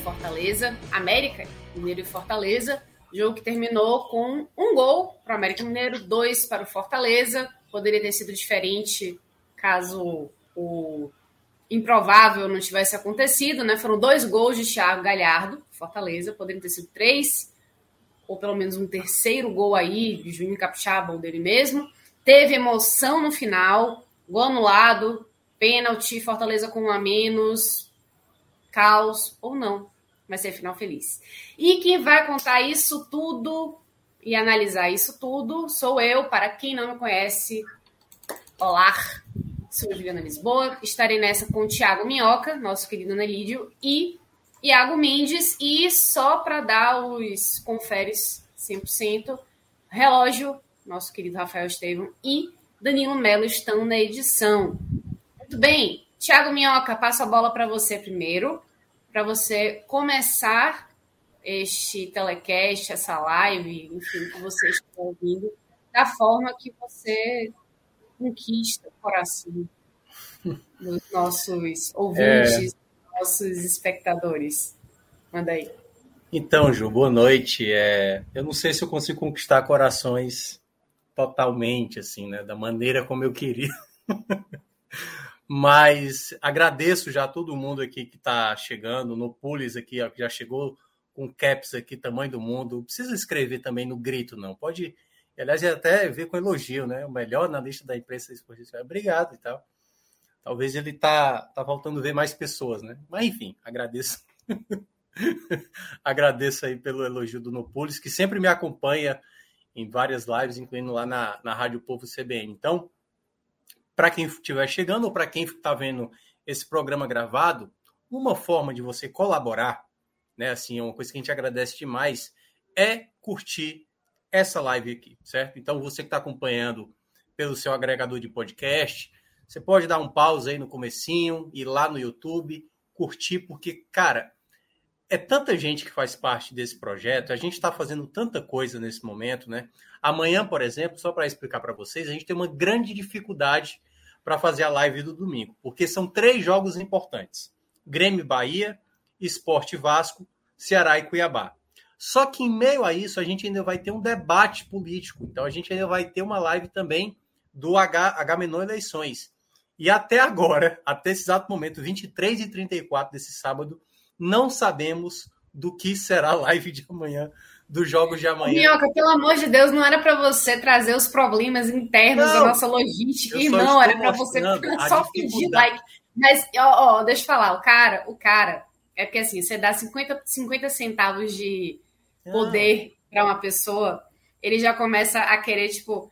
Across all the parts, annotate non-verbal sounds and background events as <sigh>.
Fortaleza, América Mineiro e Fortaleza. Jogo que terminou com um gol para o América Mineiro, dois para o Fortaleza. Poderia ter sido diferente caso o improvável não tivesse acontecido, né? Foram dois gols de Thiago Galhardo, Fortaleza, poderiam ter sido três, ou pelo menos um terceiro gol aí de Juninho Capixaba ou dele mesmo. Teve emoção no final, gol anulado, pênalti, Fortaleza com um a menos, caos ou não. Vai ser final feliz. E quem vai contar isso tudo e analisar isso tudo sou eu. Para quem não me conhece, olá, sou Juliana Lisboa. Estarei nessa com o Thiago Minhoca, nosso querido Anelídio, e Iago Mendes. E só para dar os conferes 100%, relógio, nosso querido Rafael Estevam e Danilo Melo estão na edição. Muito bem, Thiago Minhoca, passo a bola para você primeiro para você começar este telecast, essa live, enfim, que você está ouvindo, da forma que você conquista o coração dos nossos ouvintes, é... nossos espectadores. Manda aí. Então, Ju, boa noite. É... Eu não sei se eu consigo conquistar corações totalmente, assim, né? Da maneira como eu queria. <laughs> Mas agradeço já todo mundo aqui que está chegando, no Pulis aqui, ó, que já chegou com caps aqui, tamanho do mundo. Não precisa escrever também no grito, não. Pode, aliás, até ver com elogio, né? O melhor na lista da imprensa esportiva. Obrigado e tal. Talvez ele tá, tá faltando ver mais pessoas, né? Mas enfim, agradeço. <laughs> agradeço aí pelo elogio do Nopulis, que sempre me acompanha em várias lives, incluindo lá na, na Rádio Povo CBN. Então, para quem estiver chegando ou para quem está vendo esse programa gravado, uma forma de você colaborar, né? Assim, é uma coisa que a gente agradece demais, é curtir essa live aqui, certo? Então, você que está acompanhando pelo seu agregador de podcast, você pode dar um pause aí no comecinho, ir lá no YouTube, curtir, porque, cara, é tanta gente que faz parte desse projeto, a gente está fazendo tanta coisa nesse momento, né? Amanhã, por exemplo, só para explicar para vocês, a gente tem uma grande dificuldade para fazer a live do domingo, porque são três jogos importantes: Grêmio Bahia, Esporte Vasco, Ceará e Cuiabá. Só que em meio a isso, a gente ainda vai ter um debate político. Então, a gente ainda vai ter uma live também do H, H Menor Eleições. E até agora, até esse exato momento, 23 e 34 desse sábado, não sabemos do que será a live de amanhã dos jogos de amanhã. Minhoca, pelo amor de Deus, não era para você trazer os problemas internos não, da nossa logística, irmão, era para você só pedir like. Mas, ó, ó, deixa eu falar, o cara, o cara, é porque assim, você dá 50, 50 centavos de poder para uma pessoa, ele já começa a querer, tipo,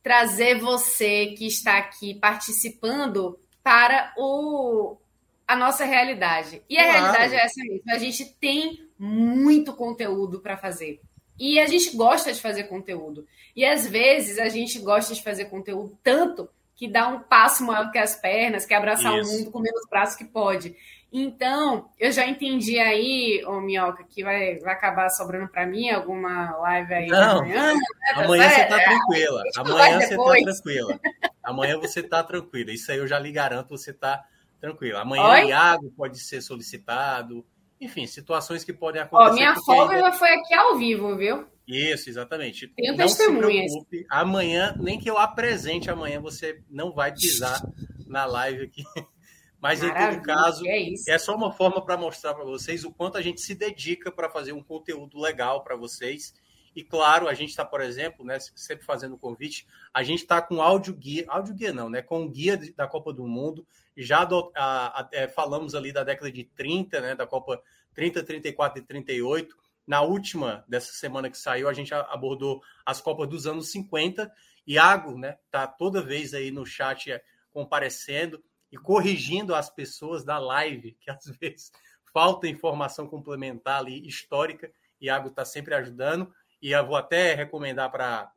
trazer você que está aqui participando para o, a nossa realidade. E a claro. realidade é essa mesmo. A gente tem muito conteúdo para fazer. E a gente gosta de fazer conteúdo. E às vezes a gente gosta de fazer conteúdo tanto que dá um passo maior que as pernas, que abraçar Isso. o mundo com menos braços que pode. Então, eu já entendi aí, ô Minhoca, que vai, vai acabar sobrando para mim alguma live aí Não, amanhã. Né? Amanhã você tá tranquila. Amanhã você tá tranquila. Amanhã você tá tranquila. Isso aí eu já lhe garanto, você tá tranquila. Amanhã Oi? Iago pode ser solicitado. Enfim, situações que podem acontecer. Ó, minha folga ainda... foi aqui ao vivo, viu? Isso, exatamente. Tenho não testemunhas. se preocupe. Amanhã, nem que eu apresente amanhã, você não vai pisar na live aqui. <laughs> Mas Maravilha, em todo caso, é, é só uma forma para mostrar para vocês o quanto a gente se dedica para fazer um conteúdo legal para vocês E claro, a gente está, por exemplo, né, sempre fazendo o convite, a gente está com áudio guia, áudio guia não, né? Com guia da Copa do Mundo. Já do, a, a, é, falamos ali da década de 30, né? Da Copa 30, 34 e 38. Na última dessa semana que saiu, a gente abordou as Copas dos anos 50. Iago, né? Tá toda vez aí no chat é, comparecendo e corrigindo as pessoas da live, que às <laughs> vezes falta informação complementar ali histórica. Iago está sempre ajudando. E eu vou até recomendar para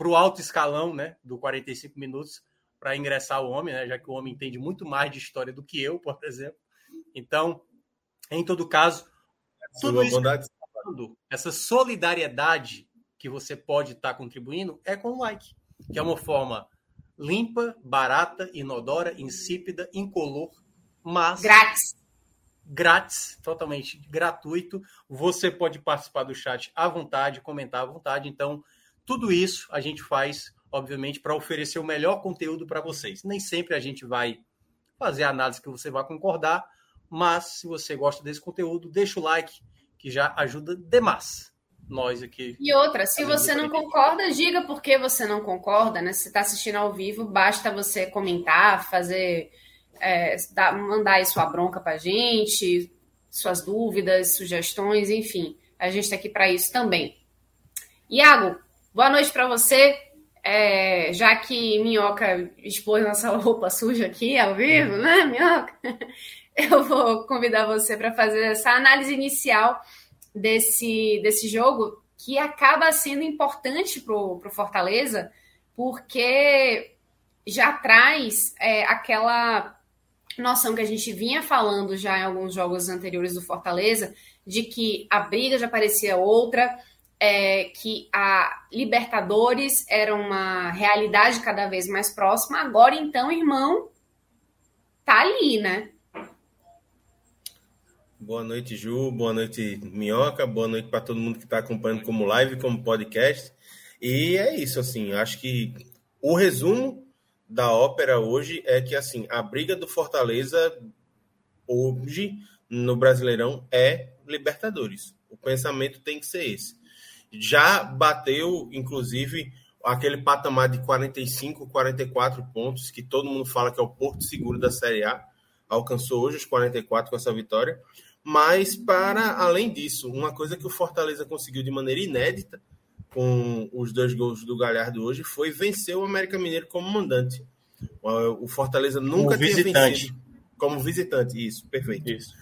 o alto escalão né, do 45 minutos para ingressar o homem, né, já que o homem entende muito mais de história do que eu, <laughs> por exemplo. Então, em todo caso, tudo isso falando, essa solidariedade que você pode estar tá contribuindo é com o like, que é uma forma limpa, barata, inodora, insípida, incolor, mas grátis grátis, totalmente gratuito. Você pode participar do chat à vontade, comentar à vontade. Então, tudo isso a gente faz, obviamente, para oferecer o melhor conteúdo para vocês. Nem sempre a gente vai fazer a análise que você vai concordar, mas se você gosta desse conteúdo, deixa o like, que já ajuda demais. Nós aqui. E outra, se você não concorda, diga por que você não concorda, né? Se está assistindo ao vivo, basta você comentar, fazer é, dar, mandar aí sua bronca para a gente, suas dúvidas, sugestões, enfim. A gente está aqui para isso também. Iago, boa noite para você. É, já que Minhoca expôs nossa <laughs> roupa suja aqui ao vivo, né, Minhoca? Eu vou convidar você para fazer essa análise inicial desse, desse jogo, que acaba sendo importante para o Fortaleza, porque já traz é, aquela noção que a gente vinha falando já em alguns jogos anteriores do Fortaleza, de que a briga já parecia outra, é, que a Libertadores era uma realidade cada vez mais próxima. Agora, então, irmão, tá ali, né? Boa noite, Ju. Boa noite, Minhoca. Boa noite para todo mundo que está acompanhando como live, como podcast. E é isso, assim. Acho que o resumo da ópera hoje é que assim a briga do Fortaleza hoje no Brasileirão é Libertadores. O pensamento tem que ser esse. Já bateu, inclusive, aquele patamar de 45, 44 pontos que todo mundo fala que é o porto seguro da Série A. Alcançou hoje os 44 com essa vitória. Mas, para além disso, uma coisa que o Fortaleza conseguiu de maneira inédita com os dois gols do Galhardo hoje foi vencer o América Mineiro como mandante. O Fortaleza nunca como tinha visitante. vencido como visitante, isso, perfeito. Isso.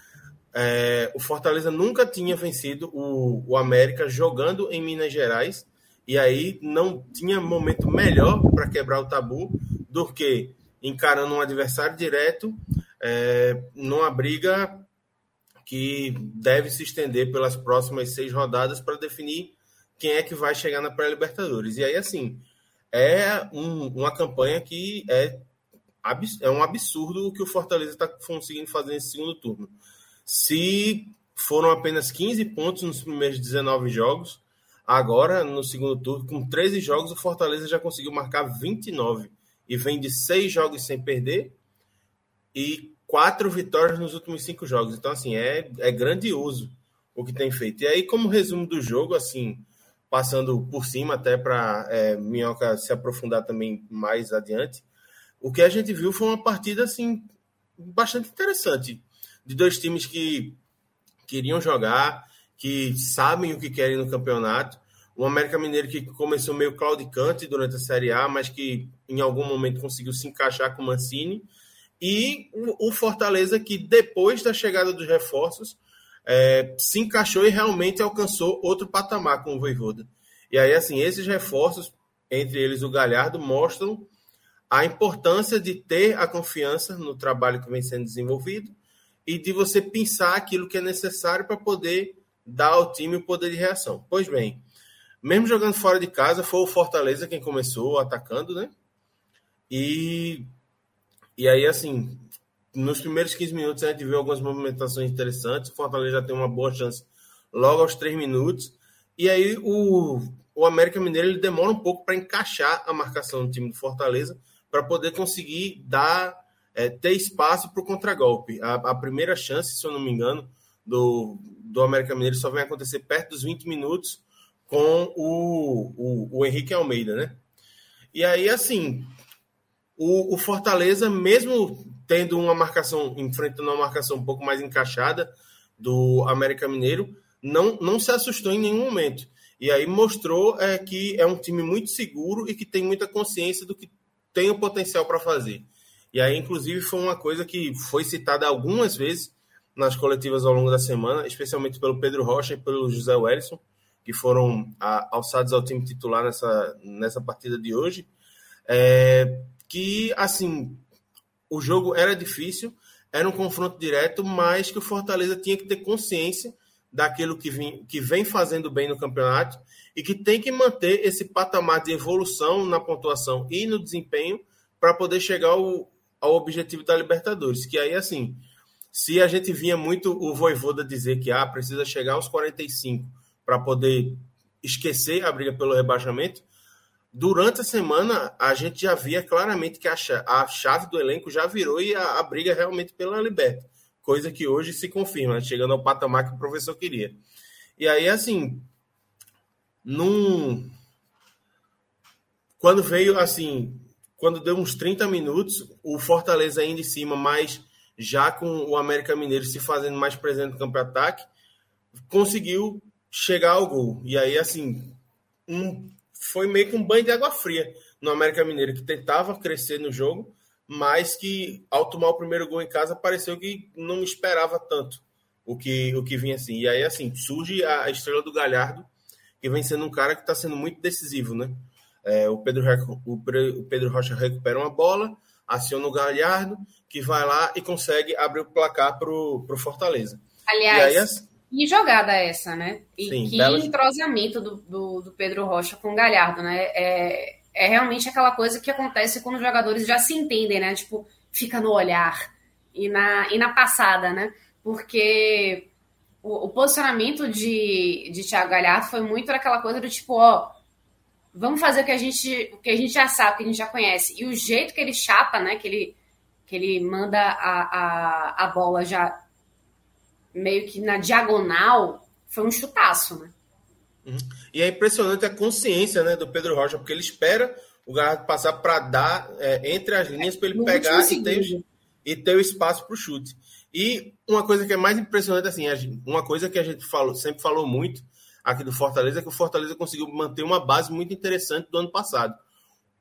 É, o Fortaleza nunca tinha vencido o, o América jogando em Minas Gerais e aí não tinha momento melhor para quebrar o tabu do que encarando um adversário direto é, numa briga que deve se estender pelas próximas seis rodadas para definir quem é que vai chegar na pré-Libertadores. E aí, assim, é um, uma campanha que é, é um absurdo o que o Fortaleza está conseguindo fazer nesse segundo turno. Se foram apenas 15 pontos nos primeiros 19 jogos, agora, no segundo turno, com 13 jogos, o Fortaleza já conseguiu marcar 29 e vem de seis jogos sem perder e quatro vitórias nos últimos cinco jogos. Então, assim, é, é grandioso o que tem feito. E aí, como resumo do jogo, assim, passando por cima até para é, Minhoca se aprofundar também mais adiante, o que a gente viu foi uma partida assim bastante interessante de dois times que queriam jogar, que sabem o que querem no campeonato. O América Mineiro que começou meio claudicante durante a Série A, mas que em algum momento conseguiu se encaixar com o Mancini. E o Fortaleza que depois da chegada dos reforços é, se encaixou e realmente alcançou outro patamar com o Voivoda. E aí, assim, esses reforços, entre eles o Galhardo, mostram a importância de ter a confiança no trabalho que vem sendo desenvolvido e de você pensar aquilo que é necessário para poder dar ao time o poder de reação. Pois bem, mesmo jogando fora de casa, foi o Fortaleza quem começou atacando, né? E, e aí, assim, nos primeiros 15 minutos a gente viu algumas movimentações interessantes. O Fortaleza já tem uma boa chance logo aos 3 minutos. E aí o, o América Mineiro ele demora um pouco para encaixar a marcação do time do Fortaleza para poder conseguir dar é, ter espaço para o contragolpe. A, a primeira chance, se eu não me engano, do, do América Mineiro só vai acontecer perto dos 20 minutos, com o, o, o Henrique Almeida, né? E aí, assim, o, o, Fortaleza, mesmo tendo uma marcação, enfrentando uma marcação um pouco mais encaixada do América Mineiro, não, não se assustou em nenhum momento. E aí mostrou é, que é um time muito seguro e que tem muita consciência do que tem o potencial para fazer. E aí, inclusive, foi uma coisa que foi citada algumas vezes nas coletivas ao longo da semana, especialmente pelo Pedro Rocha e pelo José Wellison, que foram a, alçados ao time titular nessa, nessa partida de hoje. É, que, assim, o jogo era difícil, era um confronto direto, mas que o Fortaleza tinha que ter consciência daquilo que vem, que vem fazendo bem no campeonato e que tem que manter esse patamar de evolução na pontuação e no desempenho para poder chegar ao, ao objetivo da Libertadores. Que aí, assim, se a gente vinha muito o Voivoda dizer que ah, precisa chegar aos 45 para poder esquecer a briga pelo rebaixamento, durante a semana a gente já via claramente que a, chave do elenco já virou e a, a briga realmente pela Liberta coisa que hoje se confirma, chegando ao patamar que o professor queria. E aí, assim, num... quando veio assim, quando deu uns 30 minutos, o Fortaleza ainda em cima, mas já com o América Mineiro se fazendo mais presente no campo de ataque, conseguiu chegar ao gol. E aí, assim, um, foi meio que um banho de água fria no América Mineiro, que tentava crescer no jogo, mas que ao tomar o primeiro gol em casa pareceu que não esperava tanto o que, o que vinha assim. E aí, assim, surge a estrela do Galhardo, que vem sendo um cara que está sendo muito decisivo, né? É, o, Pedro, o Pedro Rocha recupera uma bola, aciona o Galhardo, que vai lá e consegue abrir o placar para o Fortaleza. Aliás, aí, que jogada essa, né? E sim, que bela... entrosamento do, do, do, Pedro Rocha com o Galhardo, né? É, é realmente aquela coisa que acontece quando os jogadores já se entendem, né? Tipo, fica no olhar e na, e na passada, né? Porque o, o posicionamento de, de Thiago Galhardo foi muito aquela coisa do tipo, ó, vamos fazer o que a gente, o que a gente já sabe, o que a gente já conhece. E o jeito que ele chapa, né? Que ele, que ele manda a, a, a bola já meio que na diagonal, foi um chutaço, né? Uhum. E é impressionante a consciência né, do Pedro Rocha, porque ele espera o Galhardo passar para dar é, entre as linhas para ele no pegar e ter, e ter o espaço para o chute. E uma coisa que é mais impressionante, assim, uma coisa que a gente falou, sempre falou muito aqui do Fortaleza, é que o Fortaleza conseguiu manter uma base muito interessante do ano passado.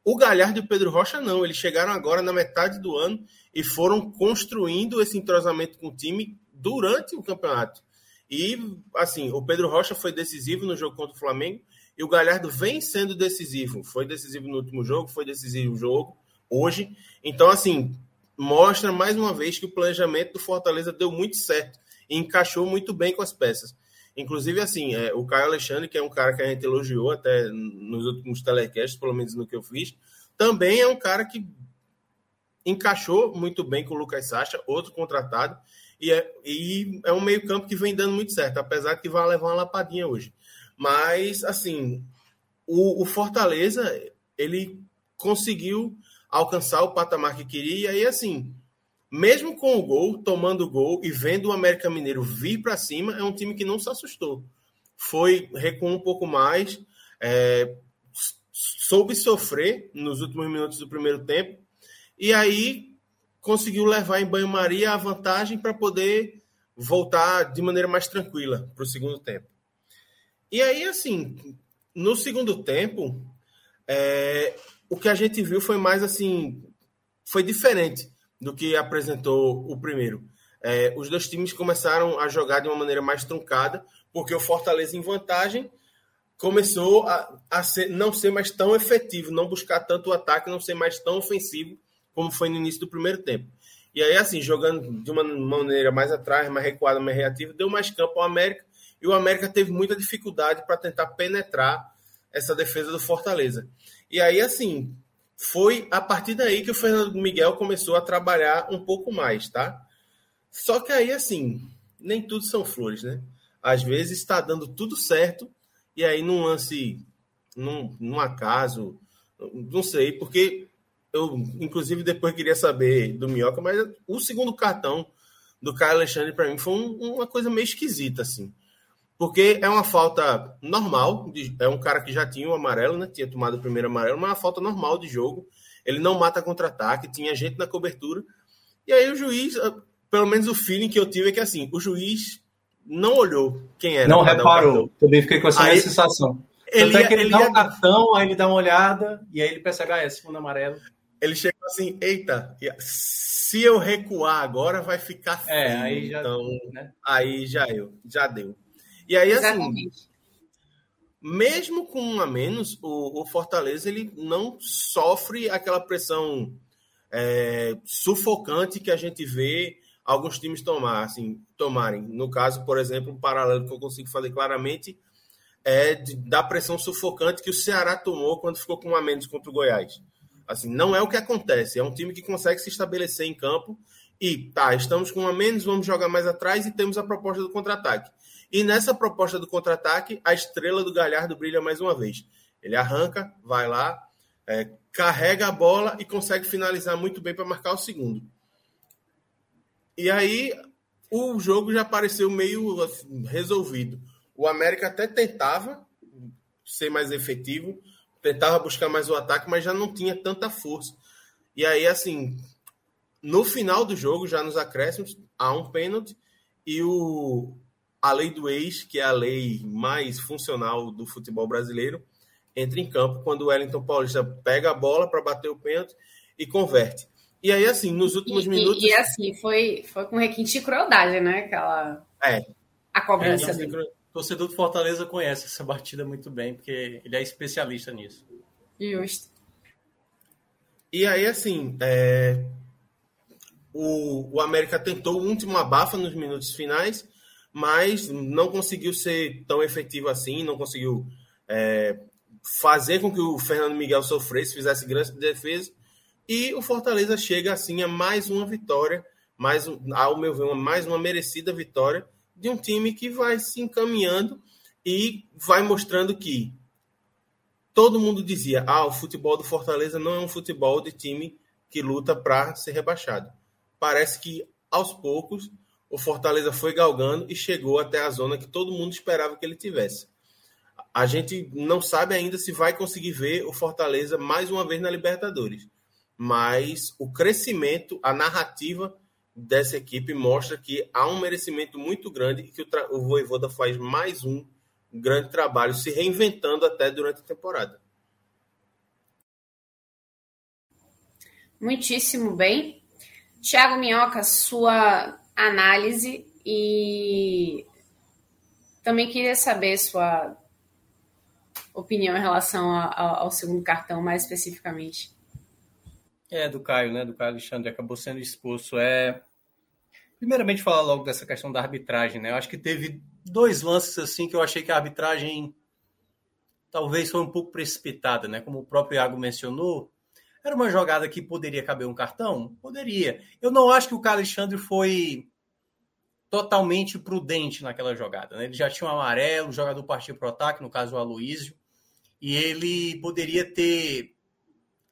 O Galhardo e o Pedro Rocha não, eles chegaram agora na metade do ano e foram construindo esse entrosamento com o time durante o campeonato. E, assim, o Pedro Rocha foi decisivo no jogo contra o Flamengo e o Galhardo vem sendo decisivo. Foi decisivo no último jogo, foi decisivo no jogo hoje. Então, assim, mostra mais uma vez que o planejamento do Fortaleza deu muito certo e encaixou muito bem com as peças. Inclusive, assim, é, o Caio Alexandre, que é um cara que a gente elogiou até nos últimos telecasts, pelo menos no que eu fiz, também é um cara que encaixou muito bem com o Lucas Sacha, outro contratado, e é, e é um meio-campo que vem dando muito certo, apesar que vai levar uma lapadinha hoje. Mas, assim, o, o Fortaleza, ele conseguiu alcançar o patamar que queria, e assim, mesmo com o gol, tomando o gol e vendo o América Mineiro vir para cima, é um time que não se assustou. Foi, recuou um pouco mais, é, soube sofrer nos últimos minutos do primeiro tempo, e aí conseguiu levar em banho-maria a vantagem para poder voltar de maneira mais tranquila para o segundo tempo. E aí, assim, no segundo tempo, é, o que a gente viu foi mais assim, foi diferente do que apresentou o primeiro. É, os dois times começaram a jogar de uma maneira mais truncada, porque o Fortaleza em vantagem começou a, a ser, não ser mais tão efetivo, não buscar tanto o ataque, não ser mais tão ofensivo como foi no início do primeiro tempo. E aí, assim, jogando de uma maneira mais atrás, mais recuada, mais reativa, deu mais campo ao América. E o América teve muita dificuldade para tentar penetrar essa defesa do Fortaleza. E aí, assim, foi a partir daí que o Fernando Miguel começou a trabalhar um pouco mais, tá? Só que aí, assim, nem tudo são flores, né? Às vezes está dando tudo certo, e aí num lance, num, num acaso, não sei, porque eu, inclusive, depois queria saber do Minhoca, mas o segundo cartão do Caio Alexandre, para mim, foi um, uma coisa meio esquisita, assim. Porque é uma falta normal, é um cara que já tinha o amarelo, né? Tinha tomado o primeiro amarelo, mas é uma falta normal de jogo. Ele não mata contra-ataque, tinha gente na cobertura. E aí o juiz, ah, pelo menos o feeling que eu tive é que assim, o juiz não olhou quem era. Não reparou. Um Também fiquei com essa aí, sensação. Ele, é que ele, ele dá ia... um cartão, aí ele dá uma olhada, e aí ele percebe, ah, é segundo amarelo. Ele chegou assim, eita, se eu recuar agora vai ficar feio. É, aí já, então, né? aí já eu, já deu. E aí, assim, Exatamente. assim, mesmo com um a menos, o, o Fortaleza ele não sofre aquela pressão é, sufocante que a gente vê alguns times tomar, assim, tomarem. No caso, por exemplo, um paralelo que eu consigo fazer claramente é de, da pressão sufocante que o Ceará tomou quando ficou com um a menos contra o Goiás. Assim, não é o que acontece. É um time que consegue se estabelecer em campo e tá, estamos com um a menos, vamos jogar mais atrás e temos a proposta do contra-ataque. E nessa proposta do contra-ataque, a estrela do Galhardo brilha mais uma vez. Ele arranca, vai lá, é, carrega a bola e consegue finalizar muito bem para marcar o segundo. E aí o jogo já pareceu meio assim, resolvido. O América até tentava ser mais efetivo, tentava buscar mais o ataque, mas já não tinha tanta força. E aí, assim, no final do jogo, já nos acréscimos, há um pênalti e o, a lei do ex, que é a lei mais funcional do futebol brasileiro, entra em campo quando o Wellington Paulista pega a bola para bater o pênalti e converte. E aí, assim, nos últimos e, minutos. E, e, assim, foi, foi com requinte de crueldade, né? Aquela. É. A cobrança. É, assim, torcedor do Fortaleza conhece essa batida muito bem, porque ele é especialista nisso. Justo. E aí, assim, é... o, o América tentou o último abafa nos minutos finais, mas não conseguiu ser tão efetivo assim, não conseguiu é, fazer com que o Fernando Miguel sofresse, fizesse grande defesa. E o Fortaleza chega assim a mais uma vitória, mais, ao meu ver, uma, mais uma merecida vitória de um time que vai se encaminhando e vai mostrando que todo mundo dizia: ah, o futebol do Fortaleza não é um futebol de time que luta para ser rebaixado. Parece que aos poucos o Fortaleza foi galgando e chegou até a zona que todo mundo esperava que ele tivesse. A gente não sabe ainda se vai conseguir ver o Fortaleza mais uma vez na Libertadores, mas o crescimento, a narrativa dessa equipe mostra que há um merecimento muito grande e que o, o Voivoda faz mais um grande trabalho, se reinventando até durante a temporada. Muitíssimo bem. Tiago Minhoca, sua análise e também queria saber sua opinião em relação ao segundo cartão, mais especificamente. É, do Caio, né? Do Caio Alexandre acabou sendo expulso. É... Primeiramente, falar logo dessa questão da arbitragem, né? Eu acho que teve dois lances assim que eu achei que a arbitragem talvez foi um pouco precipitada, né? Como o próprio Iago mencionou, era uma jogada que poderia caber um cartão? Poderia. Eu não acho que o Carlos Alexandre foi totalmente prudente naquela jogada. Né? Ele já tinha um amarelo, o jogador partiu para o ataque, no caso o Aloísio, e ele poderia ter,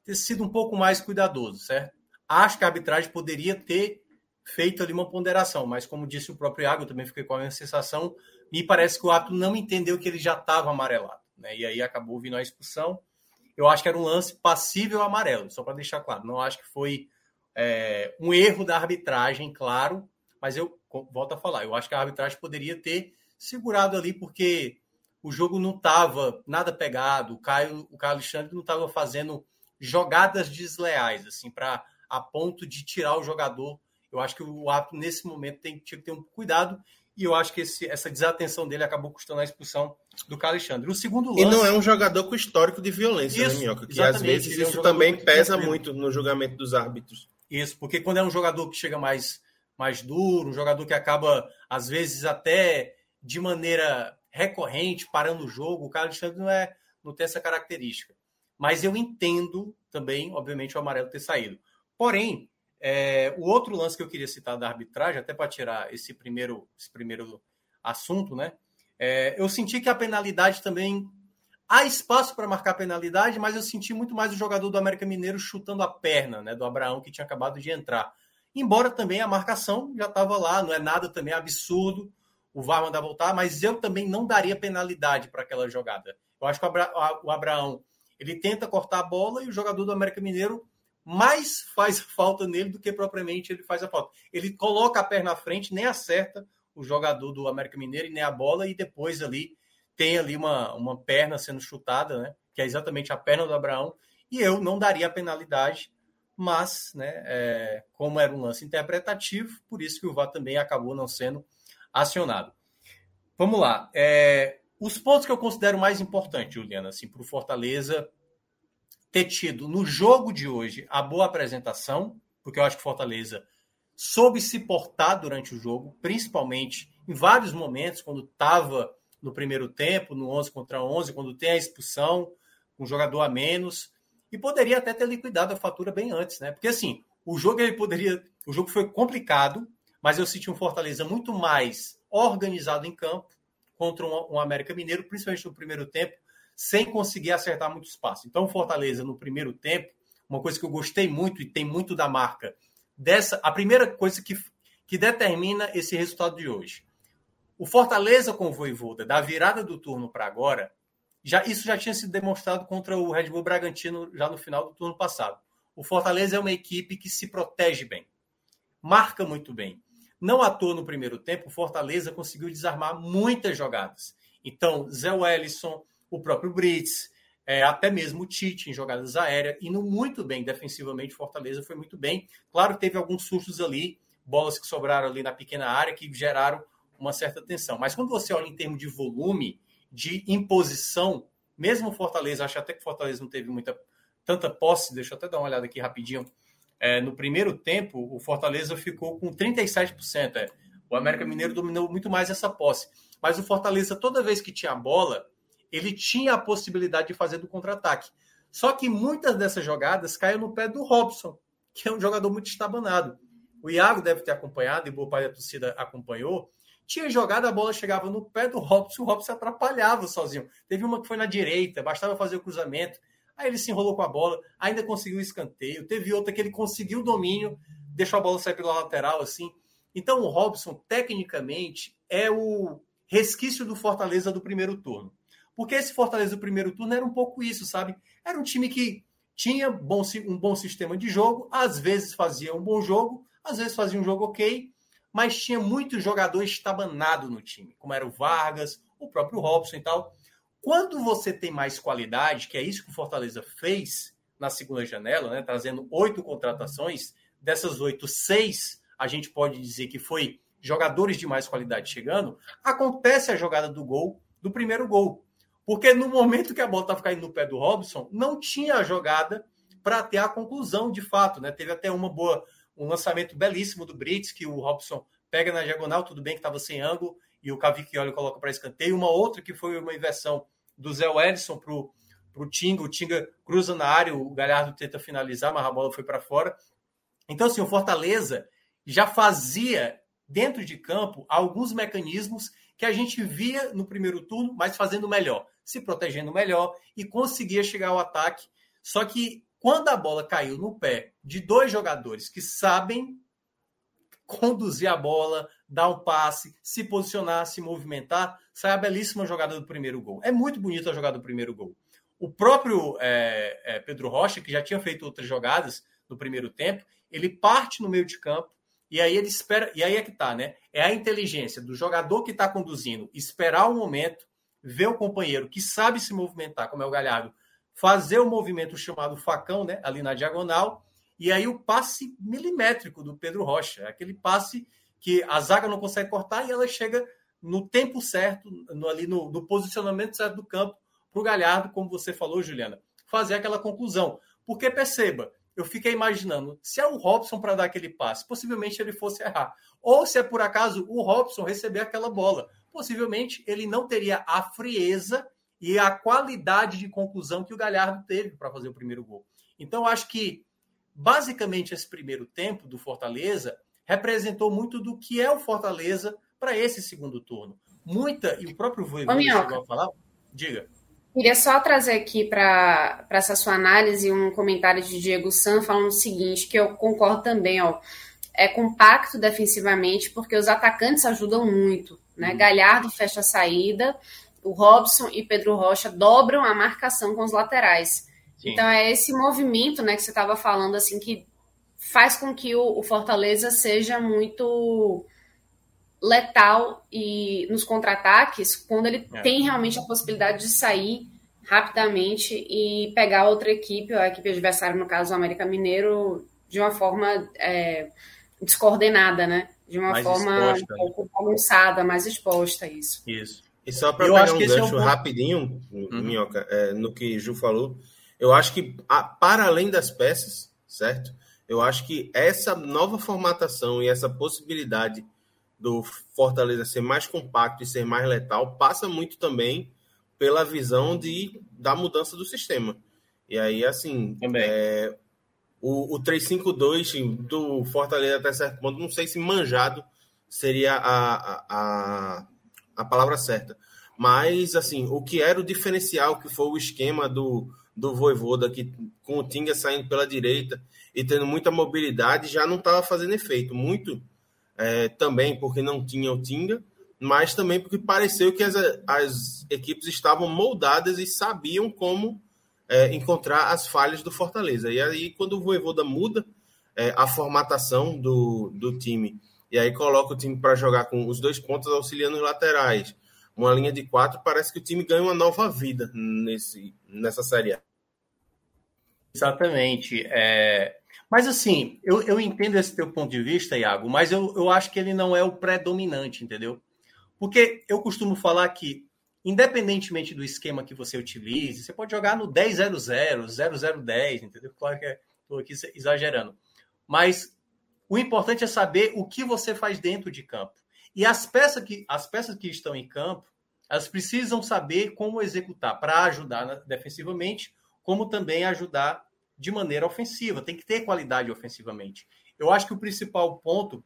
ter sido um pouco mais cuidadoso, certo? Acho que a arbitragem poderia ter feito ali uma ponderação, mas como disse o próprio Iago, eu também fiquei com a sensação, me parece que o ato não entendeu que ele já estava amarelado, né? E aí acabou vindo a expulsão eu acho que era um lance passível amarelo, só para deixar claro. Não acho que foi é, um erro da arbitragem, claro, mas eu volto a falar, eu acho que a arbitragem poderia ter segurado ali, porque o jogo não estava nada pegado, o Caio, o Caio Alexandre não estava fazendo jogadas desleais, assim, para a ponto de tirar o jogador. Eu acho que o ato, nesse momento, tem, tinha que ter um cuidado e eu acho que esse, essa desatenção dele acabou custando a expulsão do Alexandre. O segundo lance... E não é um jogador com histórico de violência, né, isso, né, Minhoca? Que às vezes é um isso também pesa muito no julgamento dos árbitros. Isso, porque quando é um jogador que chega mais, mais duro, um jogador que acaba, às vezes, até de maneira recorrente, parando o jogo, o Carlos Alexandre não, é, não tem essa característica. Mas eu entendo também, obviamente, o amarelo ter saído. Porém, é, o outro lance que eu queria citar da arbitragem, até para tirar esse primeiro, esse primeiro assunto, né? É, eu senti que a penalidade também. Há espaço para marcar penalidade, mas eu senti muito mais o jogador do América Mineiro chutando a perna, né? Do Abraão, que tinha acabado de entrar. Embora também a marcação já estava lá, não é nada também absurdo. o VAR mandar voltar, mas eu também não daria penalidade para aquela jogada. Eu acho que o Abraão ele tenta cortar a bola e o jogador do América Mineiro mais faz falta nele do que propriamente ele faz a falta. Ele coloca a perna à frente, nem acerta o jogador do América Mineiro e nem a bola, e depois ali tem ali uma, uma perna sendo chutada, né? Que é exatamente a perna do Abraão, e eu não daria a penalidade, mas, né, é, como era um lance interpretativo, por isso que o VAR também acabou não sendo acionado. Vamos lá. É, os pontos que eu considero mais importantes, Juliana, assim, para o Fortaleza ter tido no jogo de hoje a boa apresentação, porque eu acho que o Fortaleza soube se portar durante o jogo, principalmente em vários momentos, quando estava no primeiro tempo, no 11 contra 11, quando tem a expulsão, um jogador a menos, e poderia até ter liquidado a fatura bem antes, né? Porque assim, o jogo ele poderia, o jogo foi complicado, mas eu senti um Fortaleza muito mais organizado em campo contra um, um América Mineiro, principalmente no primeiro tempo, sem conseguir acertar muito espaço. Então, Fortaleza, no primeiro tempo, uma coisa que eu gostei muito e tem muito da marca dessa, a primeira coisa que, que determina esse resultado de hoje. O Fortaleza com o Voivoda, da virada do turno para agora, já isso já tinha sido demonstrado contra o Red Bull Bragantino já no final do turno passado. O Fortaleza é uma equipe que se protege bem, marca muito bem. Não à toa no primeiro tempo, Fortaleza conseguiu desarmar muitas jogadas. Então, Zé Wellison, o próprio Brits, é, até mesmo o Tite em jogadas aéreas, indo muito bem defensivamente. Fortaleza foi muito bem. Claro teve alguns sustos ali, bolas que sobraram ali na pequena área que geraram uma certa tensão. Mas quando você olha em termos de volume, de imposição, mesmo Fortaleza, acho até que Fortaleza não teve muita tanta posse, deixa eu até dar uma olhada aqui rapidinho. É, no primeiro tempo, o Fortaleza ficou com 37%. É. O América Mineiro dominou muito mais essa posse. Mas o Fortaleza, toda vez que tinha a bola, ele tinha a possibilidade de fazer do contra-ataque. Só que muitas dessas jogadas caíram no pé do Robson, que é um jogador muito estabanado. O Iago deve ter acompanhado, e boa parte da torcida acompanhou. Tinha jogada, a bola chegava no pé do Robson, o Robson atrapalhava sozinho. Teve uma que foi na direita, bastava fazer o cruzamento. Aí ele se enrolou com a bola, ainda conseguiu o escanteio. Teve outra que ele conseguiu o domínio, deixou a bola sair pela lateral, assim. Então o Robson, tecnicamente, é o resquício do Fortaleza do primeiro turno. Porque esse Fortaleza do primeiro turno era um pouco isso, sabe? Era um time que tinha bom, um bom sistema de jogo, às vezes fazia um bom jogo, às vezes fazia um jogo ok, mas tinha muito jogador estabanado no time, como era o Vargas, o próprio Robson e tal. Quando você tem mais qualidade, que é isso que o Fortaleza fez na segunda janela, né, trazendo oito contratações, dessas oito, seis a gente pode dizer que foi jogadores de mais qualidade chegando, acontece a jogada do gol, do primeiro gol. Porque no momento que a bola estava caindo no pé do Robson, não tinha a jogada para ter a conclusão de fato. Né? Teve até uma boa, um lançamento belíssimo do Brits, que o Robson pega na diagonal, tudo bem que estava sem ângulo, e o Cavicchioli coloca para escanteio. Uma outra que foi uma inversão do Zé Wellison para o Tinga. O Tinga cruza na área, o Galhardo tenta finalizar, mas a bola foi para fora. Então, assim, o Fortaleza já fazia dentro de campo alguns mecanismos que a gente via no primeiro turno, mas fazendo melhor se protegendo melhor e conseguia chegar ao ataque. Só que quando a bola caiu no pé de dois jogadores que sabem conduzir a bola, dar um passe, se posicionar, se movimentar, sai a belíssima jogada do primeiro gol. É muito bonita a jogada do primeiro gol. O próprio é, é, Pedro Rocha, que já tinha feito outras jogadas no primeiro tempo, ele parte no meio de campo e aí ele espera. E aí é que tá, né? É a inteligência do jogador que está conduzindo esperar o momento ver o companheiro que sabe se movimentar, como é o Galhardo, fazer o movimento chamado facão, né, ali na diagonal, e aí o passe milimétrico do Pedro Rocha, aquele passe que a zaga não consegue cortar e ela chega no tempo certo, no, ali no, no posicionamento certo do campo, para o Galhardo, como você falou, Juliana, fazer aquela conclusão. Porque perceba, eu fiquei imaginando, se é o Robson para dar aquele passe, possivelmente ele fosse errar. Ou se é por acaso o Robson receber aquela bola possivelmente ele não teria a frieza e a qualidade de conclusão que o Galhardo teve para fazer o primeiro gol. Então, acho que, basicamente, esse primeiro tempo do Fortaleza representou muito do que é o Fortaleza para esse segundo turno. Muita, e o próprio Voivoda chegou a falar, diga. Queria só trazer aqui para essa sua análise um comentário de Diego San falando o seguinte, que eu concordo também, ó, é compacto defensivamente porque os atacantes ajudam muito Né? Uhum. Galhardo fecha a saída, o Robson e Pedro Rocha dobram a marcação com os laterais. Sim. Então é esse movimento, né, que você estava falando assim que faz com que o, o Fortaleza seja muito letal e nos contra-ataques quando ele é. tem realmente a possibilidade de sair rapidamente e pegar outra equipe, a equipe adversária, no caso o América Mineiro, de uma forma é, descoordenada, né? De uma mais forma exposta. um pouco bagunçada, mais exposta isso. Isso. E só para pegar um gancho é um rapidinho, uhum. Minhoca, é, no que Ju falou, eu acho que, a, para além das peças, certo? Eu acho que essa nova formatação e essa possibilidade do Fortaleza ser mais compacto e ser mais letal passa muito também pela visão de, da mudança do sistema. E aí, assim, é, o, o 352 do Fortaleza até certo ponto, não sei se manjado seria a, a, a, a palavra certa. Mas, assim, o que era o diferencial, que foi o esquema do, do Voivoda, que, com o Tinga saindo pela direita e tendo muita mobilidade, já não estava fazendo efeito. Muito é, também porque não tinha o Tinga, mas também porque pareceu que as, as equipes estavam moldadas e sabiam como é, encontrar as falhas do Fortaleza. E aí, quando o Voivoda muda é, a formatação do, do time, e aí coloca o time para jogar com os dois pontos auxiliando os laterais, uma linha de quatro, parece que o time ganha uma nova vida nesse, nessa Série A. Exatamente. É... Mas assim, eu, eu entendo esse teu ponto de vista, Iago, mas eu, eu acho que ele não é o predominante, entendeu? Porque eu costumo falar que, independentemente do esquema que você utilize, você pode jogar no 10-0-0, 0010, entendeu? Claro que estou aqui exagerando. Mas o importante é saber o que você faz dentro de campo. E as peças que, as peças que estão em campo, elas precisam saber como executar para ajudar defensivamente, como também ajudar de maneira ofensiva. Tem que ter qualidade ofensivamente. Eu acho que o principal ponto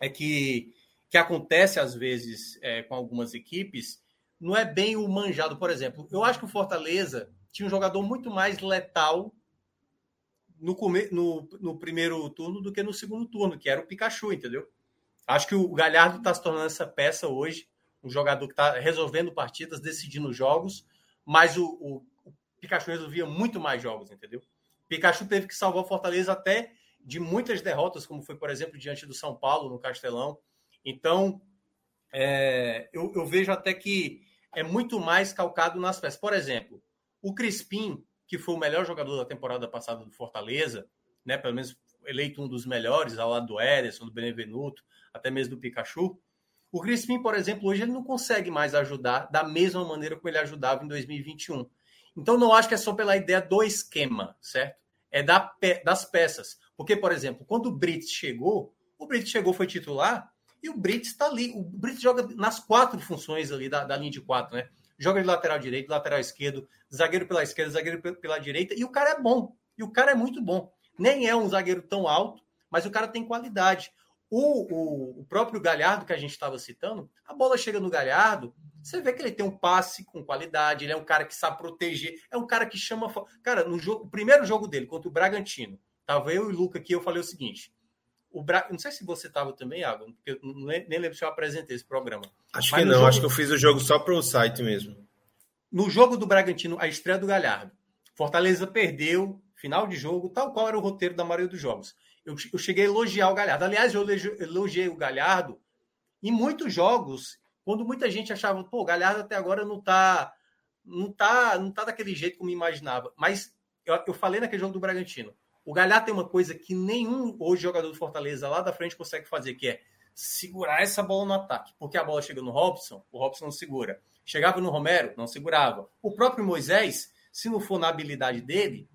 é que, que acontece às vezes é, com algumas equipes não é bem o manjado. Por exemplo, eu acho que o Fortaleza tinha um jogador muito mais letal no, no, no primeiro turno do que no segundo turno, que era o Pikachu, entendeu? Acho que o Galhardo está se tornando essa peça hoje, um jogador que está resolvendo partidas, decidindo jogos, mas o, o, Pikachu resolvia muito mais jogos, entendeu? Pikachu teve que salvar o Fortaleza até de muitas derrotas, como foi, por exemplo, diante do São Paulo, no Castelão. Então, é, eu, eu, vejo até que é muito mais calcado nas peças. Por exemplo, o Crispim, que foi o melhor jogador da temporada passada do Fortaleza, né, pelo menos eleito um dos melhores, ao lado do Ederson, do Benevenuto, até mesmo do Pikachu. O Crispim, por exemplo, hoje ele não consegue mais ajudar da mesma maneira como ele ajudava em 2021. Então, não acho que é só pela ideia do esquema, certo? É da, das peças. Porque, por exemplo, quando o Brits chegou, o Brits chegou, foi titular, e o Brits está ali. O Brits joga nas quatro funções ali da, da linha de quatro, né? Joga de lateral direito, lateral esquerdo, zagueiro pela esquerda, zagueiro pela direita, e o cara é bom. E o cara é muito bom. Nem é um zagueiro tão alto, mas o cara tem qualidade. O, o, o próprio Galhardo que a gente estava citando, a bola chega no Galhardo, você vê que ele tem um passe com qualidade, ele é um cara que sabe proteger, é um cara que chama. Cara, no jogo, o primeiro jogo dele contra o Bragantino, tava eu e o Luca aqui, eu falei o seguinte: o Bra... Não sei se você estava também, Água, porque eu nem, nem lembro se eu apresentei esse programa. Acho Mas que não, jogo... acho que eu fiz o jogo só para o site mesmo. No jogo do Bragantino, a estreia do Galhardo, Fortaleza perdeu, final de jogo, tal qual era o roteiro da maioria dos jogos eu, eu cheguei a elogiar o Galhardo. Aliás, eu elogiei o Galhardo em muitos jogos, quando muita gente achava, pô, o Galhardo até agora não tá, não tá, não tá daquele jeito como imaginava. Mas eu, eu falei naquele jogo do Bragantino. O Galhardo tem uma coisa que nenhum hoje jogador do Fortaleza lá da frente consegue fazer, que é segurar essa bola no ataque. Porque a bola chega no Robson, o Robson não segura. Chegava no Romero, não segurava. O próprio Moisés, se não for na habilidade dele,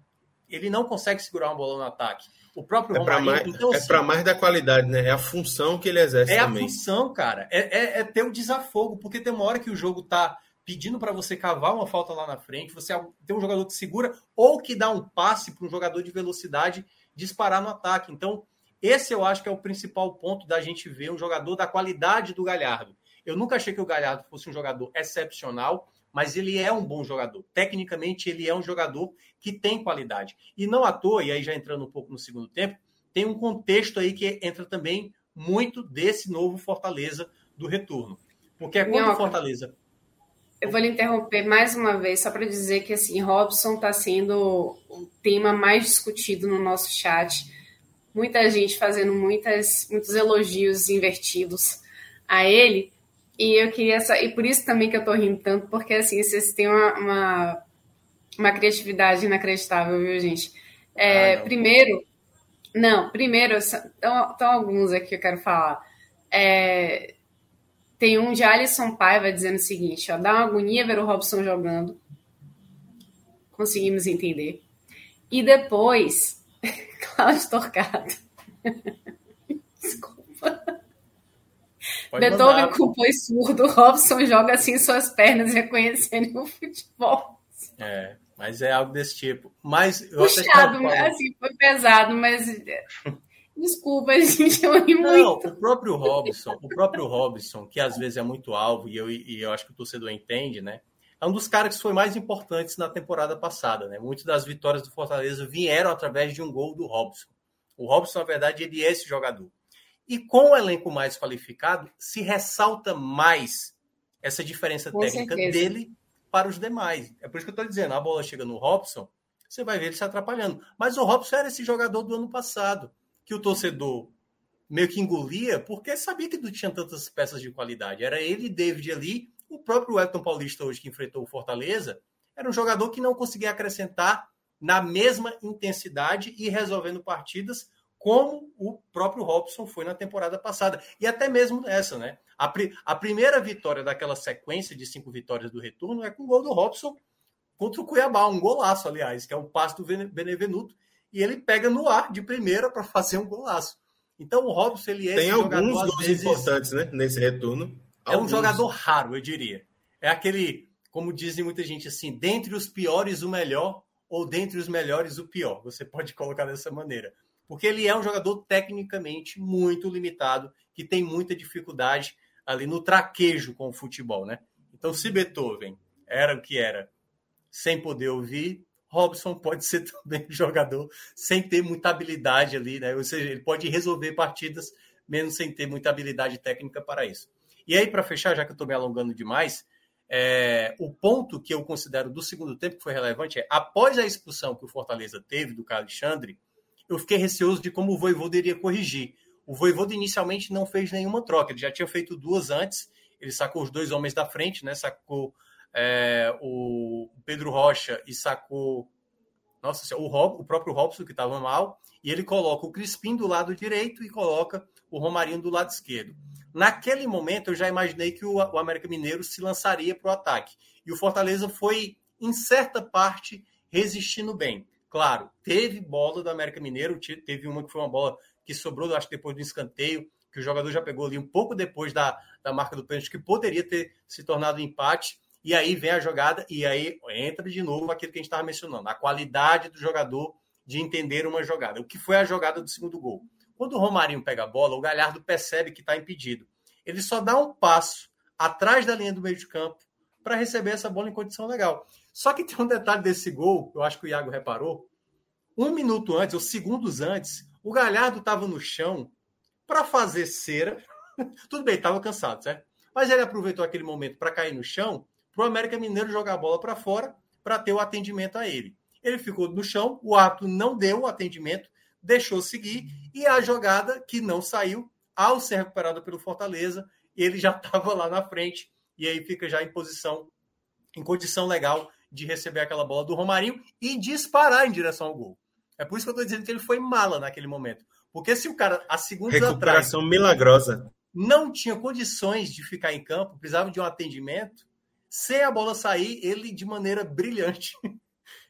ele não consegue segurar uma bola no ataque. O próprio é Romarinho. Mais, então, é assim, para mais da qualidade, né? É a função que ele exerce é também. A função, cara. É, é, é, ter o desafogo, porque tem uma hora que o jogo tá pedindo para você cavar uma falta lá na frente, você tem um jogador que segura ou que dá um passe para um jogador de velocidade disparar no ataque. Então, esse eu acho que é o principal ponto da gente ver um jogador da qualidade do Galhardo. Eu nunca achei que o Galhardo fosse um jogador excepcional, mas ele é um bom jogador. Tecnicamente, ele é um jogador que tem qualidade. E não à toa, e aí já entrando um pouco no segundo tempo, tem um contexto aí que entra também muito desse novo Fortaleza do retorno. Porque é contra o Fortaleza. Eu vou lhe interromper mais uma vez, só para dizer que assim, Robson está sendo o tema mais discutido no nosso chat. Muita gente fazendo muitas, muitos elogios invertidos a ele. E eu queria e por isso também que eu estou rindo tanto, porque assim, vocês têm uma, uma, uma criatividade inacreditável, viu, gente? É, ah, primeiro, não, primeiro, estão alguns aqui que eu quero falar. É, tem um de Alisson Paiva dizendo o seguinte: ó, dá uma agonia ver o Robson jogando. Conseguimos entender. E depois, <laughs> Cláudio Torcado. <laughs> Desculpa. Pode Beethoven mandar. compôs surdo, <laughs> Robson joga assim suas pernas reconhecendo o futebol. É, mas é algo desse tipo. Mas Puxado, assim, foi pesado, mas Desculpa, <laughs> gente, eu ri muito. Não, o próprio Robson, o próprio Robson, que às vezes é muito alvo, e eu, e eu acho que o torcedor entende, né? É um dos caras que foi mais importantes na temporada passada, né? Muitas das vitórias do Fortaleza vieram através de um gol do Robson. O Robson, na verdade, ele é esse jogador. E com o elenco mais qualificado, se ressalta mais essa diferença com técnica certeza. dele para os demais. É por isso que eu estou dizendo, a bola chega no Robson, você vai ver ele se atrapalhando. Mas o Robson era esse jogador do ano passado que o torcedor meio que engolia, porque sabia que não tinha tantas peças de qualidade. Era ele e David ali, o próprio Elton Paulista hoje que enfrentou o Fortaleza, era um jogador que não conseguia acrescentar na mesma intensidade e resolvendo partidas como o próprio Robson foi na temporada passada. E até mesmo nessa, né? A, pri a primeira vitória daquela sequência de cinco vitórias do retorno é com o gol do Robson contra o Cuiabá, um golaço, aliás, que é o passe do Benevenuto, e ele pega no ar de primeira para fazer um golaço. Então o Robson ele é Tem alguns gols vezes, importantes, né, nesse retorno. É alguns. um jogador raro, eu diria. É aquele, como dizem muita gente assim, dentre os piores o melhor ou dentre os melhores o pior. Você pode colocar dessa maneira. Porque ele é um jogador tecnicamente muito limitado, que tem muita dificuldade ali no traquejo com o futebol, né? Então, se Beethoven era o que era, sem poder ouvir, Robson pode ser <laughs> também um jogador sem ter muita habilidade ali, né? Ou seja, ele pode resolver partidas mesmo sem ter muita habilidade técnica para isso. E aí, para fechar, já que eu estou me alongando demais, é, o ponto que eu considero do segundo tempo que foi relevante é, após a expulsão que o Fortaleza teve do Alexandre, eu fiquei receoso de como o Voivoda iria corrigir. O Voivoda inicialmente não fez nenhuma troca, ele já tinha feito duas antes, ele sacou os dois homens da frente, né? Sacou é, o Pedro Rocha e sacou nossa, o, Rob, o próprio Robson, que estava mal, e ele coloca o Crispim do lado direito e coloca o Romarinho do lado esquerdo. Naquele momento, eu já imaginei que o, o América Mineiro se lançaria para o ataque. E o Fortaleza foi, em certa parte, resistindo bem. Claro, teve bola do América Mineiro, teve uma que foi uma bola que sobrou, acho que depois do escanteio, que o jogador já pegou ali um pouco depois da, da marca do pênalti, que poderia ter se tornado um empate. E aí vem a jogada, e aí entra de novo aquilo que a gente estava mencionando, a qualidade do jogador de entender uma jogada. O que foi a jogada do segundo gol? Quando o Romarinho pega a bola, o Galhardo percebe que está impedido. Ele só dá um passo atrás da linha do meio de campo para receber essa bola em condição legal. Só que tem um detalhe desse gol, eu acho que o Iago reparou. Um minuto antes, ou segundos antes, o Galhardo estava no chão para fazer cera. <laughs> Tudo bem, estava cansado, certo? Mas ele aproveitou aquele momento para cair no chão para o América Mineiro jogar a bola para fora para ter o atendimento a ele. Ele ficou no chão, o árbitro não deu o atendimento, deixou seguir, e a jogada que não saiu, ao ser recuperada pelo Fortaleza, ele já <laughs> estava lá na frente, e aí fica já em posição, em condição legal de receber aquela bola do Romarinho e disparar em direção ao gol. É por isso que eu estou dizendo que ele foi mala naquele momento. Porque se o cara, a segunda Recuperação atrás, milagrosa. Não tinha condições de ficar em campo, precisava de um atendimento, sem a bola sair, ele, de maneira brilhante, <laughs>